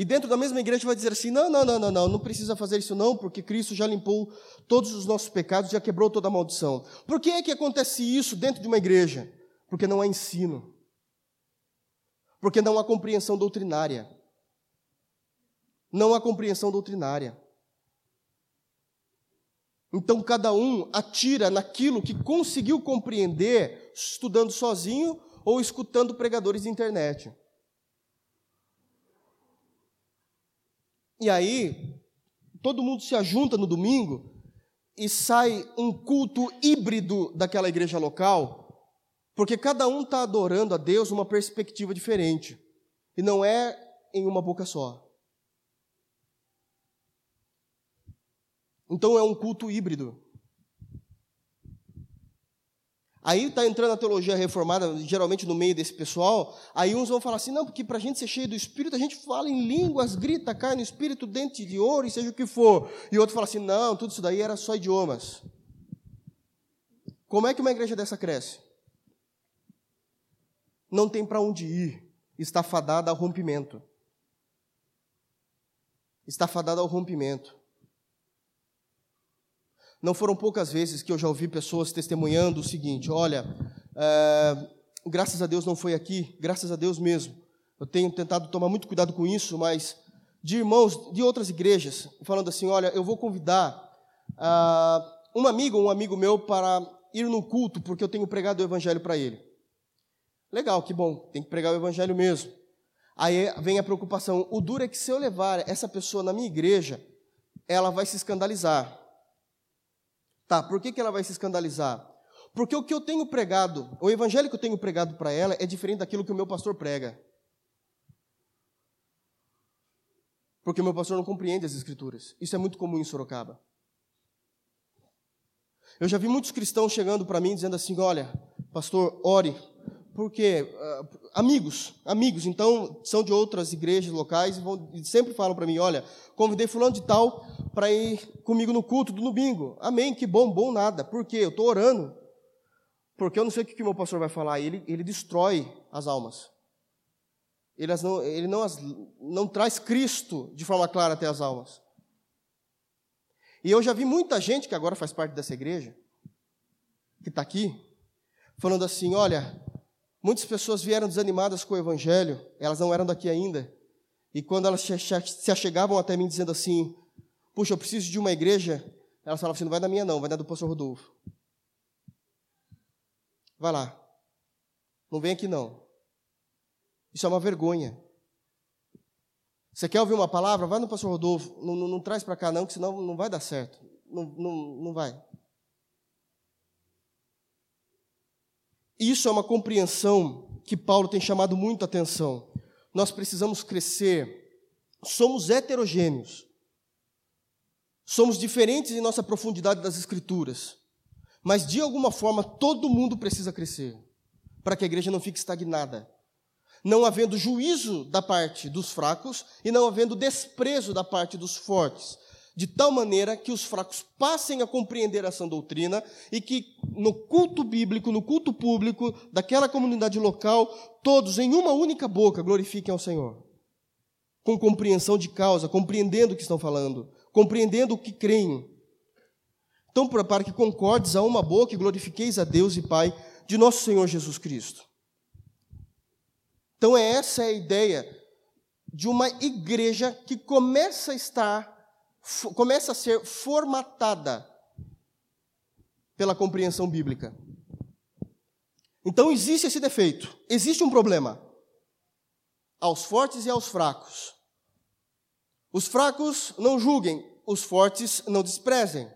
E dentro da mesma igreja vai dizer assim: não, não, não, não, não, não precisa fazer isso não, porque Cristo já limpou todos os nossos pecados, já quebrou toda a maldição. Por que é que acontece isso dentro de uma igreja? Porque não há ensino. Porque não há compreensão doutrinária. Não há compreensão doutrinária. Então cada um atira naquilo que conseguiu compreender estudando sozinho ou escutando pregadores de internet. E aí, todo mundo se ajunta no domingo e sai um culto híbrido daquela igreja local, porque cada um está adorando a Deus numa perspectiva diferente, e não é em uma boca só. Então é um culto híbrido. Aí está entrando a teologia reformada, geralmente no meio desse pessoal. Aí uns vão falar assim: não, porque para a gente ser cheio do Espírito, a gente fala em línguas, grita, cai no Espírito, dente de ouro e seja o que for. E outro fala assim: não, tudo isso daí era só idiomas. Como é que uma igreja dessa cresce? Não tem para onde ir, está fadada ao rompimento. Está fadada ao rompimento. Não foram poucas vezes que eu já ouvi pessoas testemunhando o seguinte: olha, é, graças a Deus não foi aqui, graças a Deus mesmo. Eu tenho tentado tomar muito cuidado com isso, mas de irmãos de outras igrejas, falando assim: olha, eu vou convidar uh, um amigo, um amigo meu, para ir no culto, porque eu tenho pregado o evangelho para ele. Legal, que bom, tem que pregar o evangelho mesmo. Aí vem a preocupação: o duro é que se eu levar essa pessoa na minha igreja, ela vai se escandalizar. Tá, por que, que ela vai se escandalizar? Porque o que eu tenho pregado, o evangelho que eu tenho pregado para ela é diferente daquilo que o meu pastor prega. Porque o meu pastor não compreende as escrituras. Isso é muito comum em Sorocaba. Eu já vi muitos cristãos chegando para mim dizendo assim: olha, pastor, ore, porque uh, amigos, amigos, então são de outras igrejas locais e, vão, e sempre falam para mim: olha, convidei fulano de tal para ir comigo no culto do domingo. Amém, que bom, bom nada. Por quê? Eu estou orando. Porque eu não sei o que, que meu pastor vai falar. Ele, ele destrói as almas. Ele, não, ele não, as, não traz Cristo de forma clara até as almas. E eu já vi muita gente que agora faz parte dessa igreja, que está aqui, falando assim: olha, muitas pessoas vieram desanimadas com o evangelho, elas não eram daqui ainda. E quando elas se achegavam até mim dizendo assim: puxa, eu preciso de uma igreja. Ela falava assim: não vai da minha, não, vai da do pastor Rodolfo. Vai lá. Não vem aqui, não. Isso é uma vergonha. Você quer ouvir uma palavra? Vai no pastor Rodolfo. Não, não, não traz para cá, não, que senão não vai dar certo. Não, não, não vai. Isso é uma compreensão que Paulo tem chamado muito atenção. Nós precisamos crescer. Somos heterogêneos. Somos diferentes em nossa profundidade das Escrituras. Mas, de alguma forma, todo mundo precisa crescer para que a igreja não fique estagnada. Não havendo juízo da parte dos fracos e não havendo desprezo da parte dos fortes, de tal maneira que os fracos passem a compreender essa doutrina e que no culto bíblico, no culto público daquela comunidade local, todos em uma única boca glorifiquem ao Senhor, com compreensão de causa, compreendendo o que estão falando compreendendo o que creem. Então, para que concordes a uma boca e glorifiqueis a Deus e Pai de nosso Senhor Jesus Cristo. Então, é essa a ideia de uma igreja que começa a estar, começa a ser formatada pela compreensão bíblica. Então, existe esse defeito, existe um problema aos fortes e aos fracos. Os fracos não julguem, os fortes não desprezem.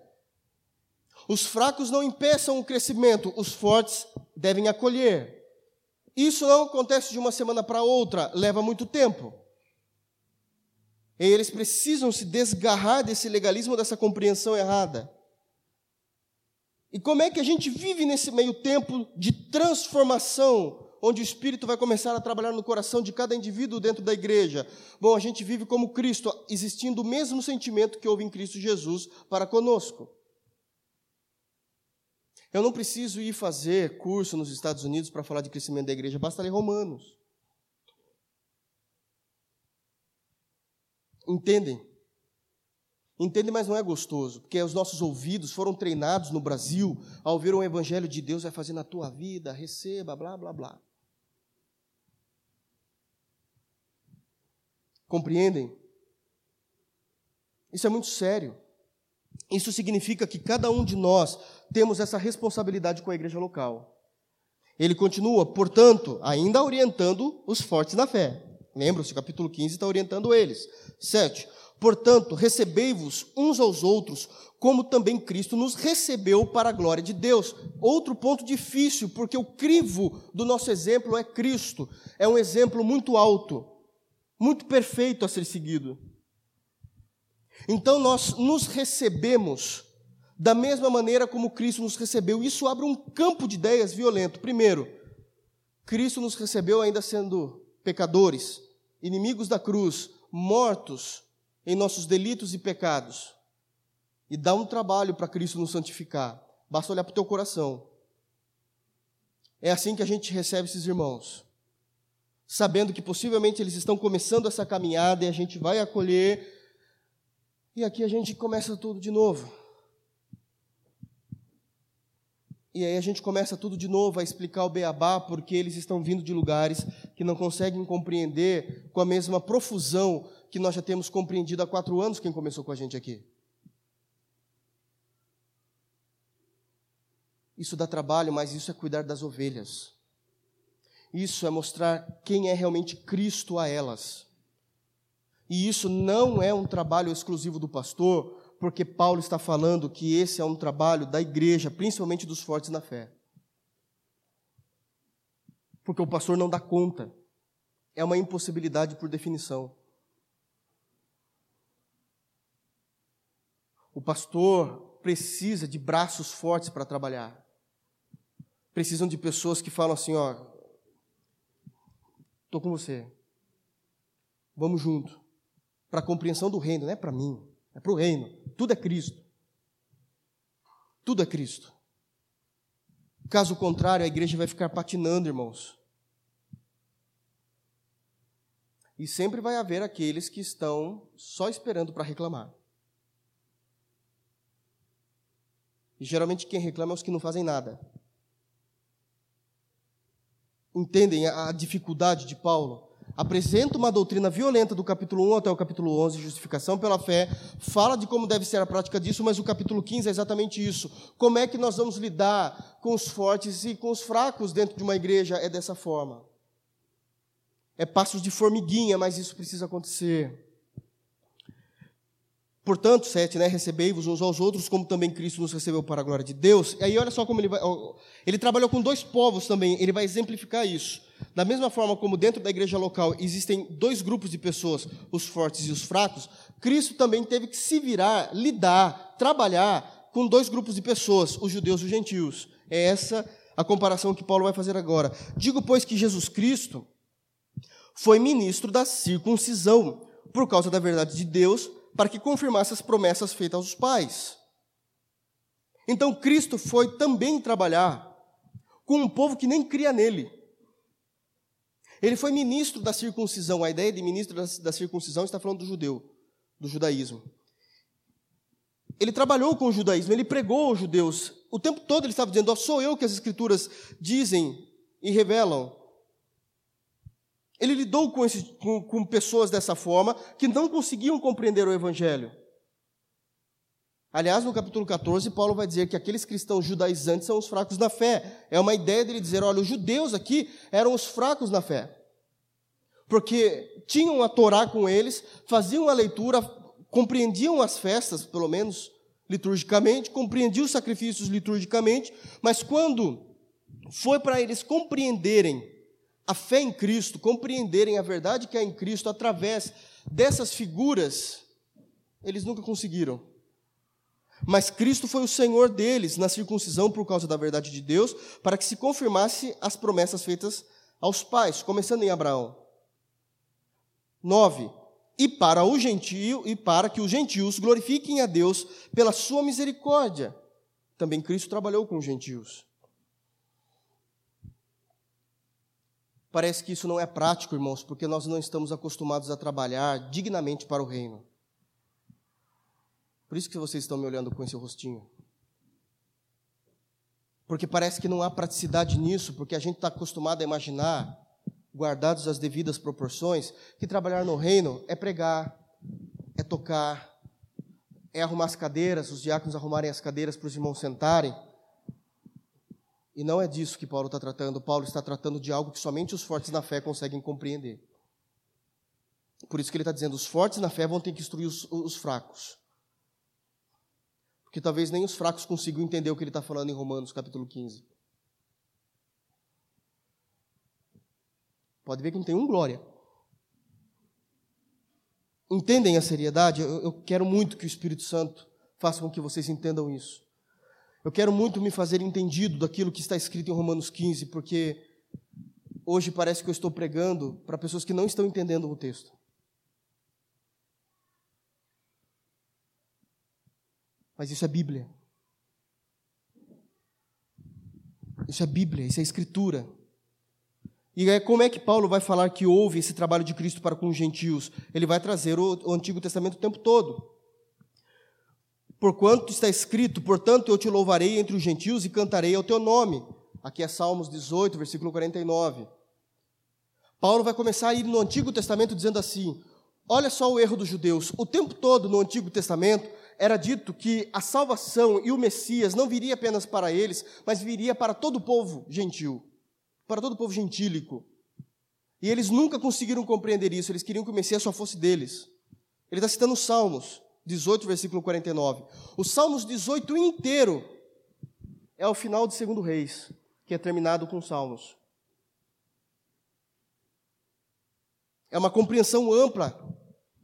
Os fracos não impeçam o crescimento, os fortes devem acolher. Isso não acontece de uma semana para outra, leva muito tempo. E eles precisam se desgarrar desse legalismo, dessa compreensão errada. E como é que a gente vive nesse meio tempo de transformação onde o Espírito vai começar a trabalhar no coração de cada indivíduo dentro da igreja. Bom, a gente vive como Cristo, existindo o mesmo sentimento que houve em Cristo Jesus para conosco. Eu não preciso ir fazer curso nos Estados Unidos para falar de crescimento da igreja, basta ler Romanos. Entendem? Entendem, mas não é gostoso, porque os nossos ouvidos foram treinados no Brasil a ouvir o evangelho de Deus vai fazer na tua vida, receba, blá, blá, blá. Compreendem? Isso é muito sério. Isso significa que cada um de nós temos essa responsabilidade com a igreja local. Ele continua, portanto, ainda orientando os fortes na fé. Lembra-se, o capítulo 15 está orientando eles. 7. Portanto, recebei-vos uns aos outros, como também Cristo nos recebeu para a glória de Deus. Outro ponto difícil, porque o crivo do nosso exemplo é Cristo. É um exemplo muito alto, muito perfeito a ser seguido. Então nós nos recebemos da mesma maneira como Cristo nos recebeu. Isso abre um campo de ideias violento. Primeiro, Cristo nos recebeu ainda sendo pecadores, inimigos da cruz, mortos em nossos delitos e pecados. E dá um trabalho para Cristo nos santificar. Basta olhar para o teu coração. É assim que a gente recebe esses irmãos. Sabendo que possivelmente eles estão começando essa caminhada e a gente vai acolher. E aqui a gente começa tudo de novo. E aí a gente começa tudo de novo a explicar o beabá, porque eles estão vindo de lugares que não conseguem compreender com a mesma profusão que nós já temos compreendido há quatro anos quem começou com a gente aqui. Isso dá trabalho, mas isso é cuidar das ovelhas. Isso é mostrar quem é realmente Cristo a elas. E isso não é um trabalho exclusivo do pastor, porque Paulo está falando que esse é um trabalho da igreja, principalmente dos fortes na fé. Porque o pastor não dá conta. É uma impossibilidade por definição. O pastor precisa de braços fortes para trabalhar. Precisam de pessoas que falam assim, ó, estou com você. Vamos junto. Para a compreensão do reino, não é para mim. É para o reino. Tudo é Cristo. Tudo é Cristo. Caso contrário, a igreja vai ficar patinando, irmãos. E sempre vai haver aqueles que estão só esperando para reclamar. E geralmente quem reclama é os que não fazem nada. Entendem a dificuldade de Paulo? Apresenta uma doutrina violenta do capítulo 1 até o capítulo 11, justificação pela fé, fala de como deve ser a prática disso, mas o capítulo 15 é exatamente isso. Como é que nós vamos lidar com os fortes e com os fracos dentro de uma igreja? É dessa forma. É passos de formiguinha, mas isso precisa acontecer. Portanto, sete, né? Recebei-vos uns aos outros, como também Cristo nos recebeu para a glória de Deus. E aí, olha só como ele vai. Ele trabalhou com dois povos também, ele vai exemplificar isso. Da mesma forma como dentro da igreja local existem dois grupos de pessoas, os fortes e os fracos, Cristo também teve que se virar, lidar, trabalhar com dois grupos de pessoas, os judeus e os gentios. É essa a comparação que Paulo vai fazer agora. Digo, pois, que Jesus Cristo foi ministro da circuncisão, por causa da verdade de Deus para que confirmasse as promessas feitas aos pais. Então Cristo foi também trabalhar com um povo que nem cria nele. Ele foi ministro da circuncisão. A ideia de ministro da, circuncisão está falando do judeu, do judaísmo. Ele trabalhou com o judaísmo, ele pregou aos judeus. O tempo todo ele estava dizendo: oh, sou eu que as escrituras dizem e revelam. Ele lidou com, esse, com, com pessoas dessa forma que não conseguiam compreender o Evangelho. Aliás, no capítulo 14, Paulo vai dizer que aqueles cristãos judaizantes são os fracos na fé. É uma ideia dele dizer: olha, os judeus aqui eram os fracos na fé. Porque tinham a Torá com eles, faziam a leitura, compreendiam as festas, pelo menos liturgicamente, compreendiam os sacrifícios liturgicamente, mas quando foi para eles compreenderem a fé em Cristo, compreenderem a verdade que há em Cristo através dessas figuras, eles nunca conseguiram. Mas Cristo foi o Senhor deles na circuncisão por causa da verdade de Deus, para que se confirmasse as promessas feitas aos pais, começando em Abraão. 9. E para o gentio e para que os gentios glorifiquem a Deus pela sua misericórdia. Também Cristo trabalhou com os gentios. Parece que isso não é prático, irmãos, porque nós não estamos acostumados a trabalhar dignamente para o reino. Por isso que vocês estão me olhando com esse rostinho. Porque parece que não há praticidade nisso, porque a gente está acostumado a imaginar, guardados as devidas proporções, que trabalhar no reino é pregar, é tocar, é arrumar as cadeiras, os diáconos arrumarem as cadeiras para os irmãos sentarem. E não é disso que Paulo está tratando. Paulo está tratando de algo que somente os fortes na fé conseguem compreender. Por isso que ele está dizendo: os fortes na fé vão ter que instruir os, os fracos. Porque talvez nem os fracos consigam entender o que ele está falando em Romanos capítulo 15. Pode ver que não tem um glória. Entendem a seriedade? Eu, eu quero muito que o Espírito Santo faça com que vocês entendam isso. Eu quero muito me fazer entendido daquilo que está escrito em Romanos 15, porque hoje parece que eu estou pregando para pessoas que não estão entendendo o texto. Mas isso é Bíblia. Isso é Bíblia, isso é Escritura. E é como é que Paulo vai falar que houve esse trabalho de Cristo para com os gentios? Ele vai trazer o, o Antigo Testamento o tempo todo. Porquanto está escrito, portanto eu te louvarei entre os gentios e cantarei ao teu nome. Aqui é Salmos 18, versículo 49. Paulo vai começar a ir no Antigo Testamento dizendo assim: olha só o erro dos judeus. O tempo todo no Antigo Testamento era dito que a salvação e o Messias não viria apenas para eles, mas viria para todo o povo gentil, para todo o povo gentílico. E eles nunca conseguiram compreender isso, eles queriam que o Messias só fosse deles. Ele está citando os Salmos. 18, versículo 49. O Salmos 18 inteiro é o final de Segundo Reis, que é terminado com Salmos. É uma compreensão ampla.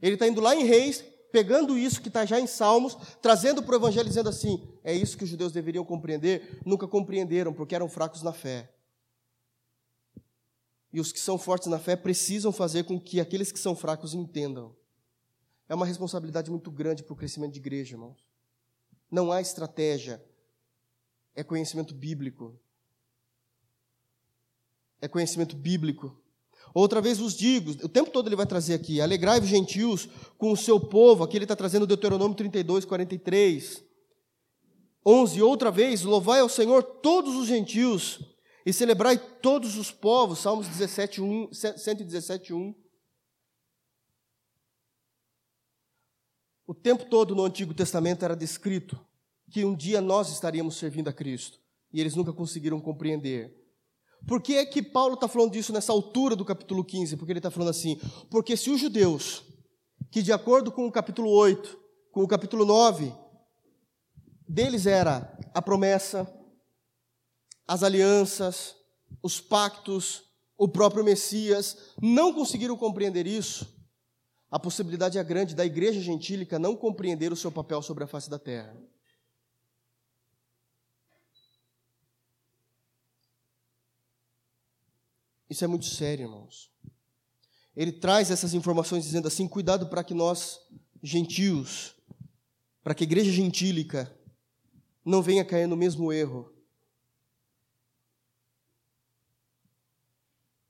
Ele está indo lá em Reis, pegando isso que está já em Salmos, trazendo para o Evangelho, dizendo assim: é isso que os judeus deveriam compreender, nunca compreenderam, porque eram fracos na fé. E os que são fortes na fé precisam fazer com que aqueles que são fracos entendam. É uma responsabilidade muito grande para o crescimento de igreja, irmãos. Não há estratégia, é conhecimento bíblico. É conhecimento bíblico. Outra vez vos digo, o tempo todo ele vai trazer aqui, alegrai-vos gentios com o seu povo, aqui ele está trazendo Deuteronômio 32, 43. 11, outra vez, louvai ao Senhor todos os gentios e celebrai todos os povos, Salmos 17, 1, 117, 1. O tempo todo no Antigo Testamento era descrito que um dia nós estaríamos servindo a Cristo. E eles nunca conseguiram compreender. Por que é que Paulo está falando disso nessa altura do capítulo 15? Porque ele está falando assim: porque se os judeus, que de acordo com o capítulo 8, com o capítulo 9, deles era a promessa, as alianças, os pactos, o próprio Messias, não conseguiram compreender isso, a possibilidade é grande da igreja gentílica não compreender o seu papel sobre a face da terra. Isso é muito sério, irmãos. Ele traz essas informações dizendo assim: cuidado para que nós, gentios, para que a igreja gentílica não venha cair no mesmo erro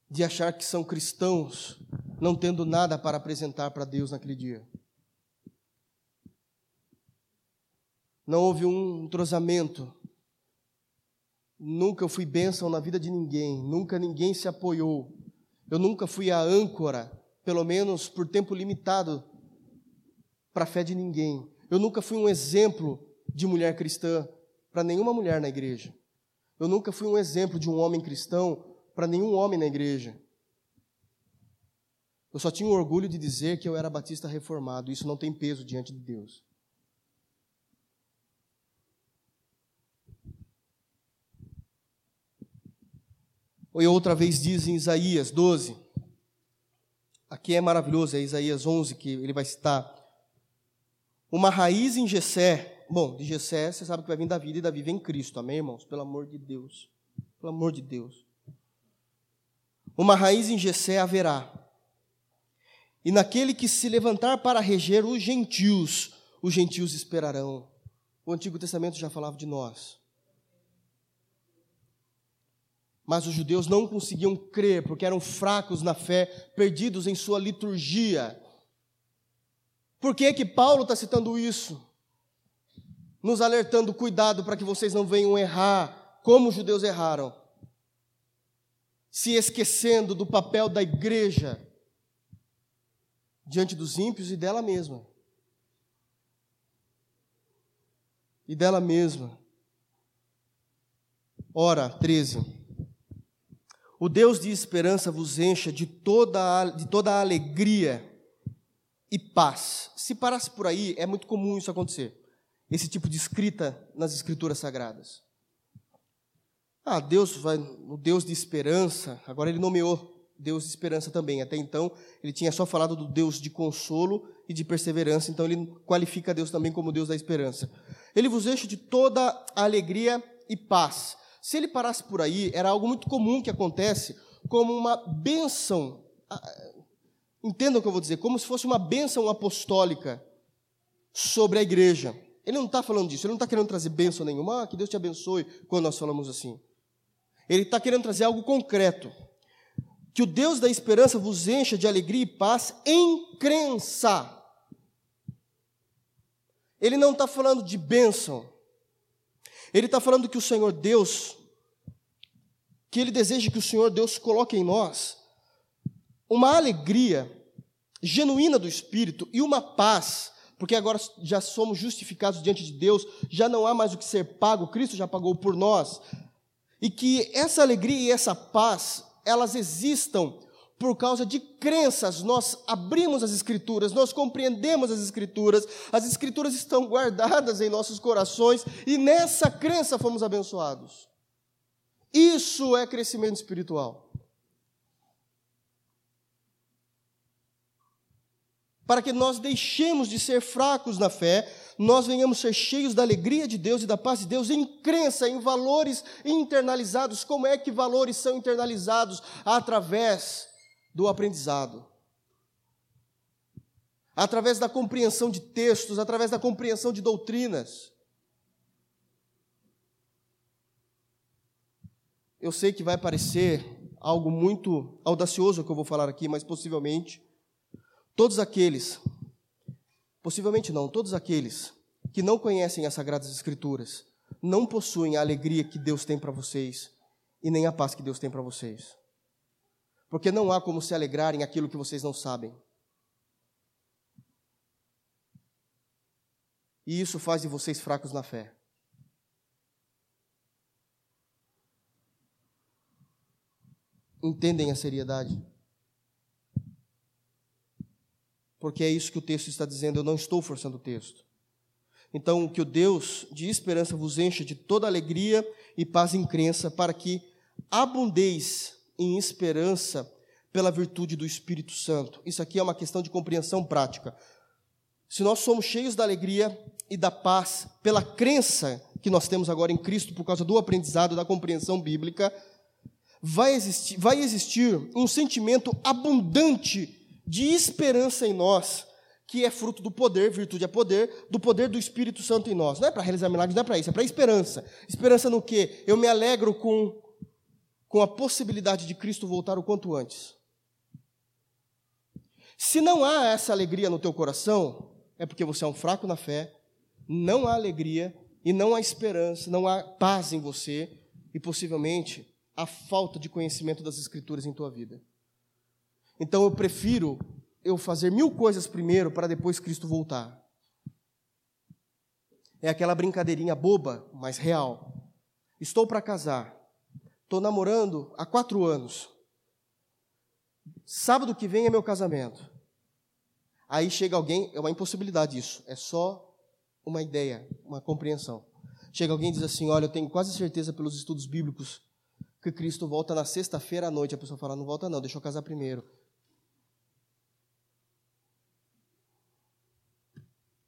de achar que são cristãos não tendo nada para apresentar para Deus naquele dia. Não houve um entrosamento. Nunca fui bênção na vida de ninguém, nunca ninguém se apoiou. Eu nunca fui a âncora, pelo menos por tempo limitado, para a fé de ninguém. Eu nunca fui um exemplo de mulher cristã para nenhuma mulher na igreja. Eu nunca fui um exemplo de um homem cristão para nenhum homem na igreja. Eu só tinha o orgulho de dizer que eu era batista reformado. Isso não tem peso diante de Deus. E outra vez diz em Isaías 12, aqui é maravilhoso, é Isaías 11 que ele vai citar. Uma raiz em Jessé, bom, de Jessé você sabe que vai vir Davi e Davi vem Cristo, amém, irmãos? Pelo amor de Deus, pelo amor de Deus. Uma raiz em Jessé haverá, e naquele que se levantar para reger os gentios, os gentios esperarão. O Antigo Testamento já falava de nós. Mas os judeus não conseguiam crer porque eram fracos na fé, perdidos em sua liturgia. Por que que Paulo está citando isso? Nos alertando, cuidado para que vocês não venham errar, como os judeus erraram, se esquecendo do papel da igreja diante dos ímpios e dela mesma. E dela mesma. Ora, 13. O Deus de esperança vos encha de toda, de toda alegria e paz. Se parasse por aí, é muito comum isso acontecer. Esse tipo de escrita nas escrituras sagradas. Ah, Deus vai, o Deus de esperança, agora ele nomeou Deus de esperança também. Até então, ele tinha só falado do Deus de consolo e de perseverança, então ele qualifica Deus também como Deus da esperança. Ele vos enche de toda alegria e paz. Se ele parasse por aí, era algo muito comum que acontece, como uma bênção. Entendam o que eu vou dizer, como se fosse uma bênção apostólica sobre a igreja. Ele não está falando disso, ele não está querendo trazer bênção nenhuma, ah, que Deus te abençoe quando nós falamos assim. Ele está querendo trazer algo concreto. Que o Deus da esperança vos encha de alegria e paz em crença. Ele não está falando de bênção, ele está falando que o Senhor Deus, que Ele deseja que o Senhor Deus coloque em nós uma alegria genuína do Espírito e uma paz, porque agora já somos justificados diante de Deus, já não há mais o que ser pago, Cristo já pagou por nós, e que essa alegria e essa paz, elas existam por causa de crenças, nós abrimos as Escrituras, nós compreendemos as Escrituras, as Escrituras estão guardadas em nossos corações e nessa crença fomos abençoados. Isso é crescimento espiritual. Para que nós deixemos de ser fracos na fé, nós venhamos ser cheios da alegria de Deus e da paz de Deus em crença, em valores internalizados. Como é que valores são internalizados? Através do aprendizado. Através da compreensão de textos, através da compreensão de doutrinas. Eu sei que vai parecer algo muito audacioso que eu vou falar aqui, mas possivelmente todos aqueles, possivelmente não, todos aqueles que não conhecem as Sagradas Escrituras, não possuem a alegria que Deus tem para vocês e nem a paz que Deus tem para vocês porque não há como se alegrar em aquilo que vocês não sabem. E isso faz de vocês fracos na fé. Entendem a seriedade? Porque é isso que o texto está dizendo, eu não estou forçando o texto. Então, que o Deus de esperança vos encha de toda alegria e paz em crença, para que abundeis em esperança pela virtude do Espírito Santo. Isso aqui é uma questão de compreensão prática. Se nós somos cheios da alegria e da paz pela crença que nós temos agora em Cristo por causa do aprendizado, da compreensão bíblica, vai existir, vai existir um sentimento abundante de esperança em nós, que é fruto do poder, virtude é poder, do poder do Espírito Santo em nós. Não é para realizar milagres, não é para isso, é para esperança. Esperança no quê? Eu me alegro com com a possibilidade de Cristo voltar o quanto antes. Se não há essa alegria no teu coração, é porque você é um fraco na fé, não há alegria e não há esperança, não há paz em você e possivelmente a falta de conhecimento das escrituras em tua vida. Então eu prefiro eu fazer mil coisas primeiro para depois Cristo voltar. É aquela brincadeirinha boba, mas real. Estou para casar. Estou namorando há quatro anos. Sábado que vem é meu casamento. Aí chega alguém, é uma impossibilidade isso, é só uma ideia, uma compreensão. Chega alguém e diz assim: Olha, eu tenho quase certeza pelos estudos bíblicos que Cristo volta na sexta-feira à noite. A pessoa fala: Não volta, não, deixa eu casar primeiro.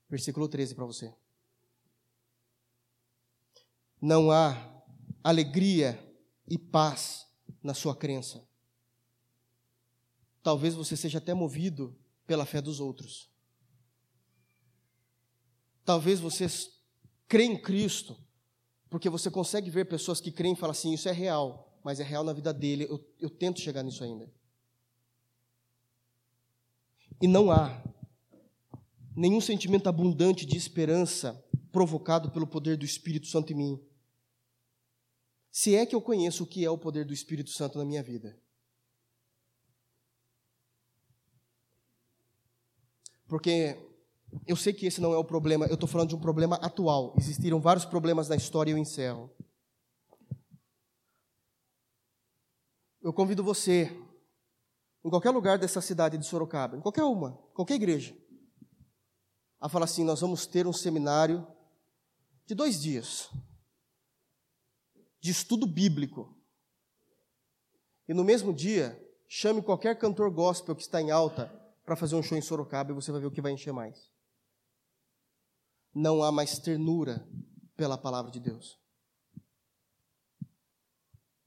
Versículo 13 para você. Não há alegria e paz na sua crença. Talvez você seja até movido pela fé dos outros. Talvez você crê em Cristo, porque você consegue ver pessoas que creem e falam assim: Isso é real. mas é real na vida dele. Eu, eu tento chegar nisso ainda. E não há nenhum sentimento abundante de esperança provocado pelo poder do Espírito Santo em mim. Se é que eu conheço o que é o poder do Espírito Santo na minha vida. Porque eu sei que esse não é o problema, eu estou falando de um problema atual. Existiram vários problemas na história e eu encerro. Eu convido você, em qualquer lugar dessa cidade de Sorocaba, em qualquer uma, qualquer igreja, a falar assim: nós vamos ter um seminário de dois dias de estudo bíblico. E no mesmo dia, chame qualquer cantor gospel que está em alta para fazer um show em Sorocaba e você vai ver o que vai encher mais. Não há mais ternura pela palavra de Deus.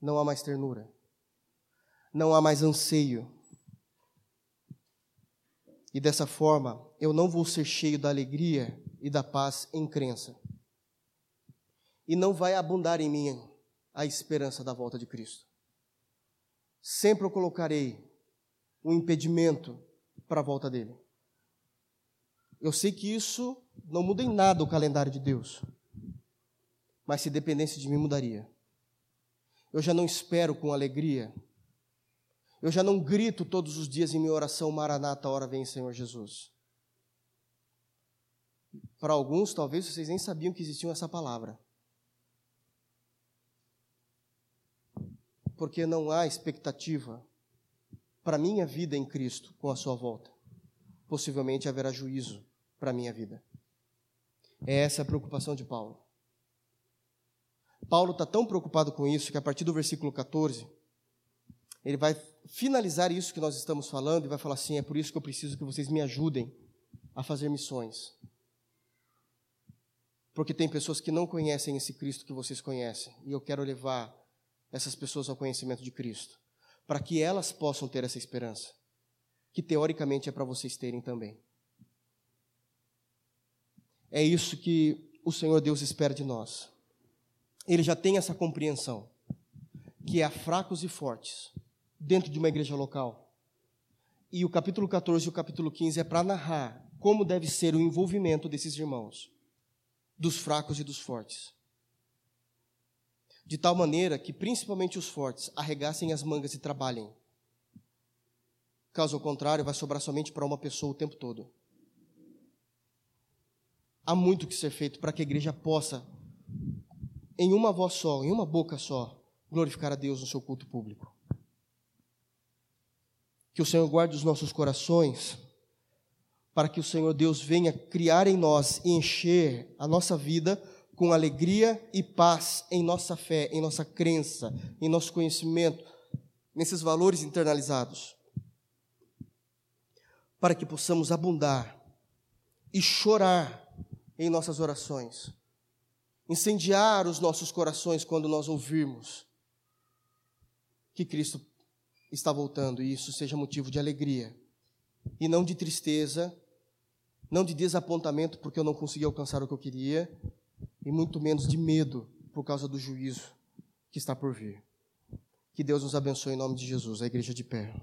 Não há mais ternura. Não há mais anseio. E dessa forma, eu não vou ser cheio da alegria e da paz em crença. E não vai abundar em mim a esperança da volta de Cristo. Sempre eu colocarei um impedimento para a volta dele. Eu sei que isso não muda em nada o calendário de Deus, mas se dependesse de mim, mudaria. Eu já não espero com alegria, eu já não grito todos os dias em minha oração, Maranata, hora vem, Senhor Jesus. Para alguns, talvez vocês nem sabiam que existia essa palavra. Porque não há expectativa para minha vida em Cristo com a sua volta. Possivelmente haverá juízo para minha vida. É essa a preocupação de Paulo. Paulo está tão preocupado com isso que a partir do versículo 14, ele vai finalizar isso que nós estamos falando e vai falar assim: é por isso que eu preciso que vocês me ajudem a fazer missões. Porque tem pessoas que não conhecem esse Cristo que vocês conhecem, e eu quero levar essas pessoas ao conhecimento de Cristo para que elas possam ter essa esperança, que teoricamente é para vocês terem também. É isso que o Senhor Deus espera de nós. Ele já tem essa compreensão, que há fracos e fortes dentro de uma igreja local. E o capítulo 14 e o capítulo 15 é para narrar como deve ser o envolvimento desses irmãos, dos fracos e dos fortes de tal maneira que principalmente os fortes arregassem as mangas e trabalhem. Caso contrário, vai sobrar somente para uma pessoa o tempo todo. Há muito que ser feito para que a igreja possa, em uma voz só, em uma boca só, glorificar a Deus no seu culto público. Que o Senhor guarde os nossos corações, para que o Senhor Deus venha criar em nós e encher a nossa vida com alegria e paz em nossa fé, em nossa crença, em nosso conhecimento, nesses valores internalizados, para que possamos abundar e chorar em nossas orações, incendiar os nossos corações quando nós ouvirmos que Cristo está voltando e isso seja motivo de alegria e não de tristeza, não de desapontamento porque eu não consegui alcançar o que eu queria, e muito menos de medo por causa do juízo que está por vir. Que Deus nos abençoe em nome de Jesus, a igreja de pé.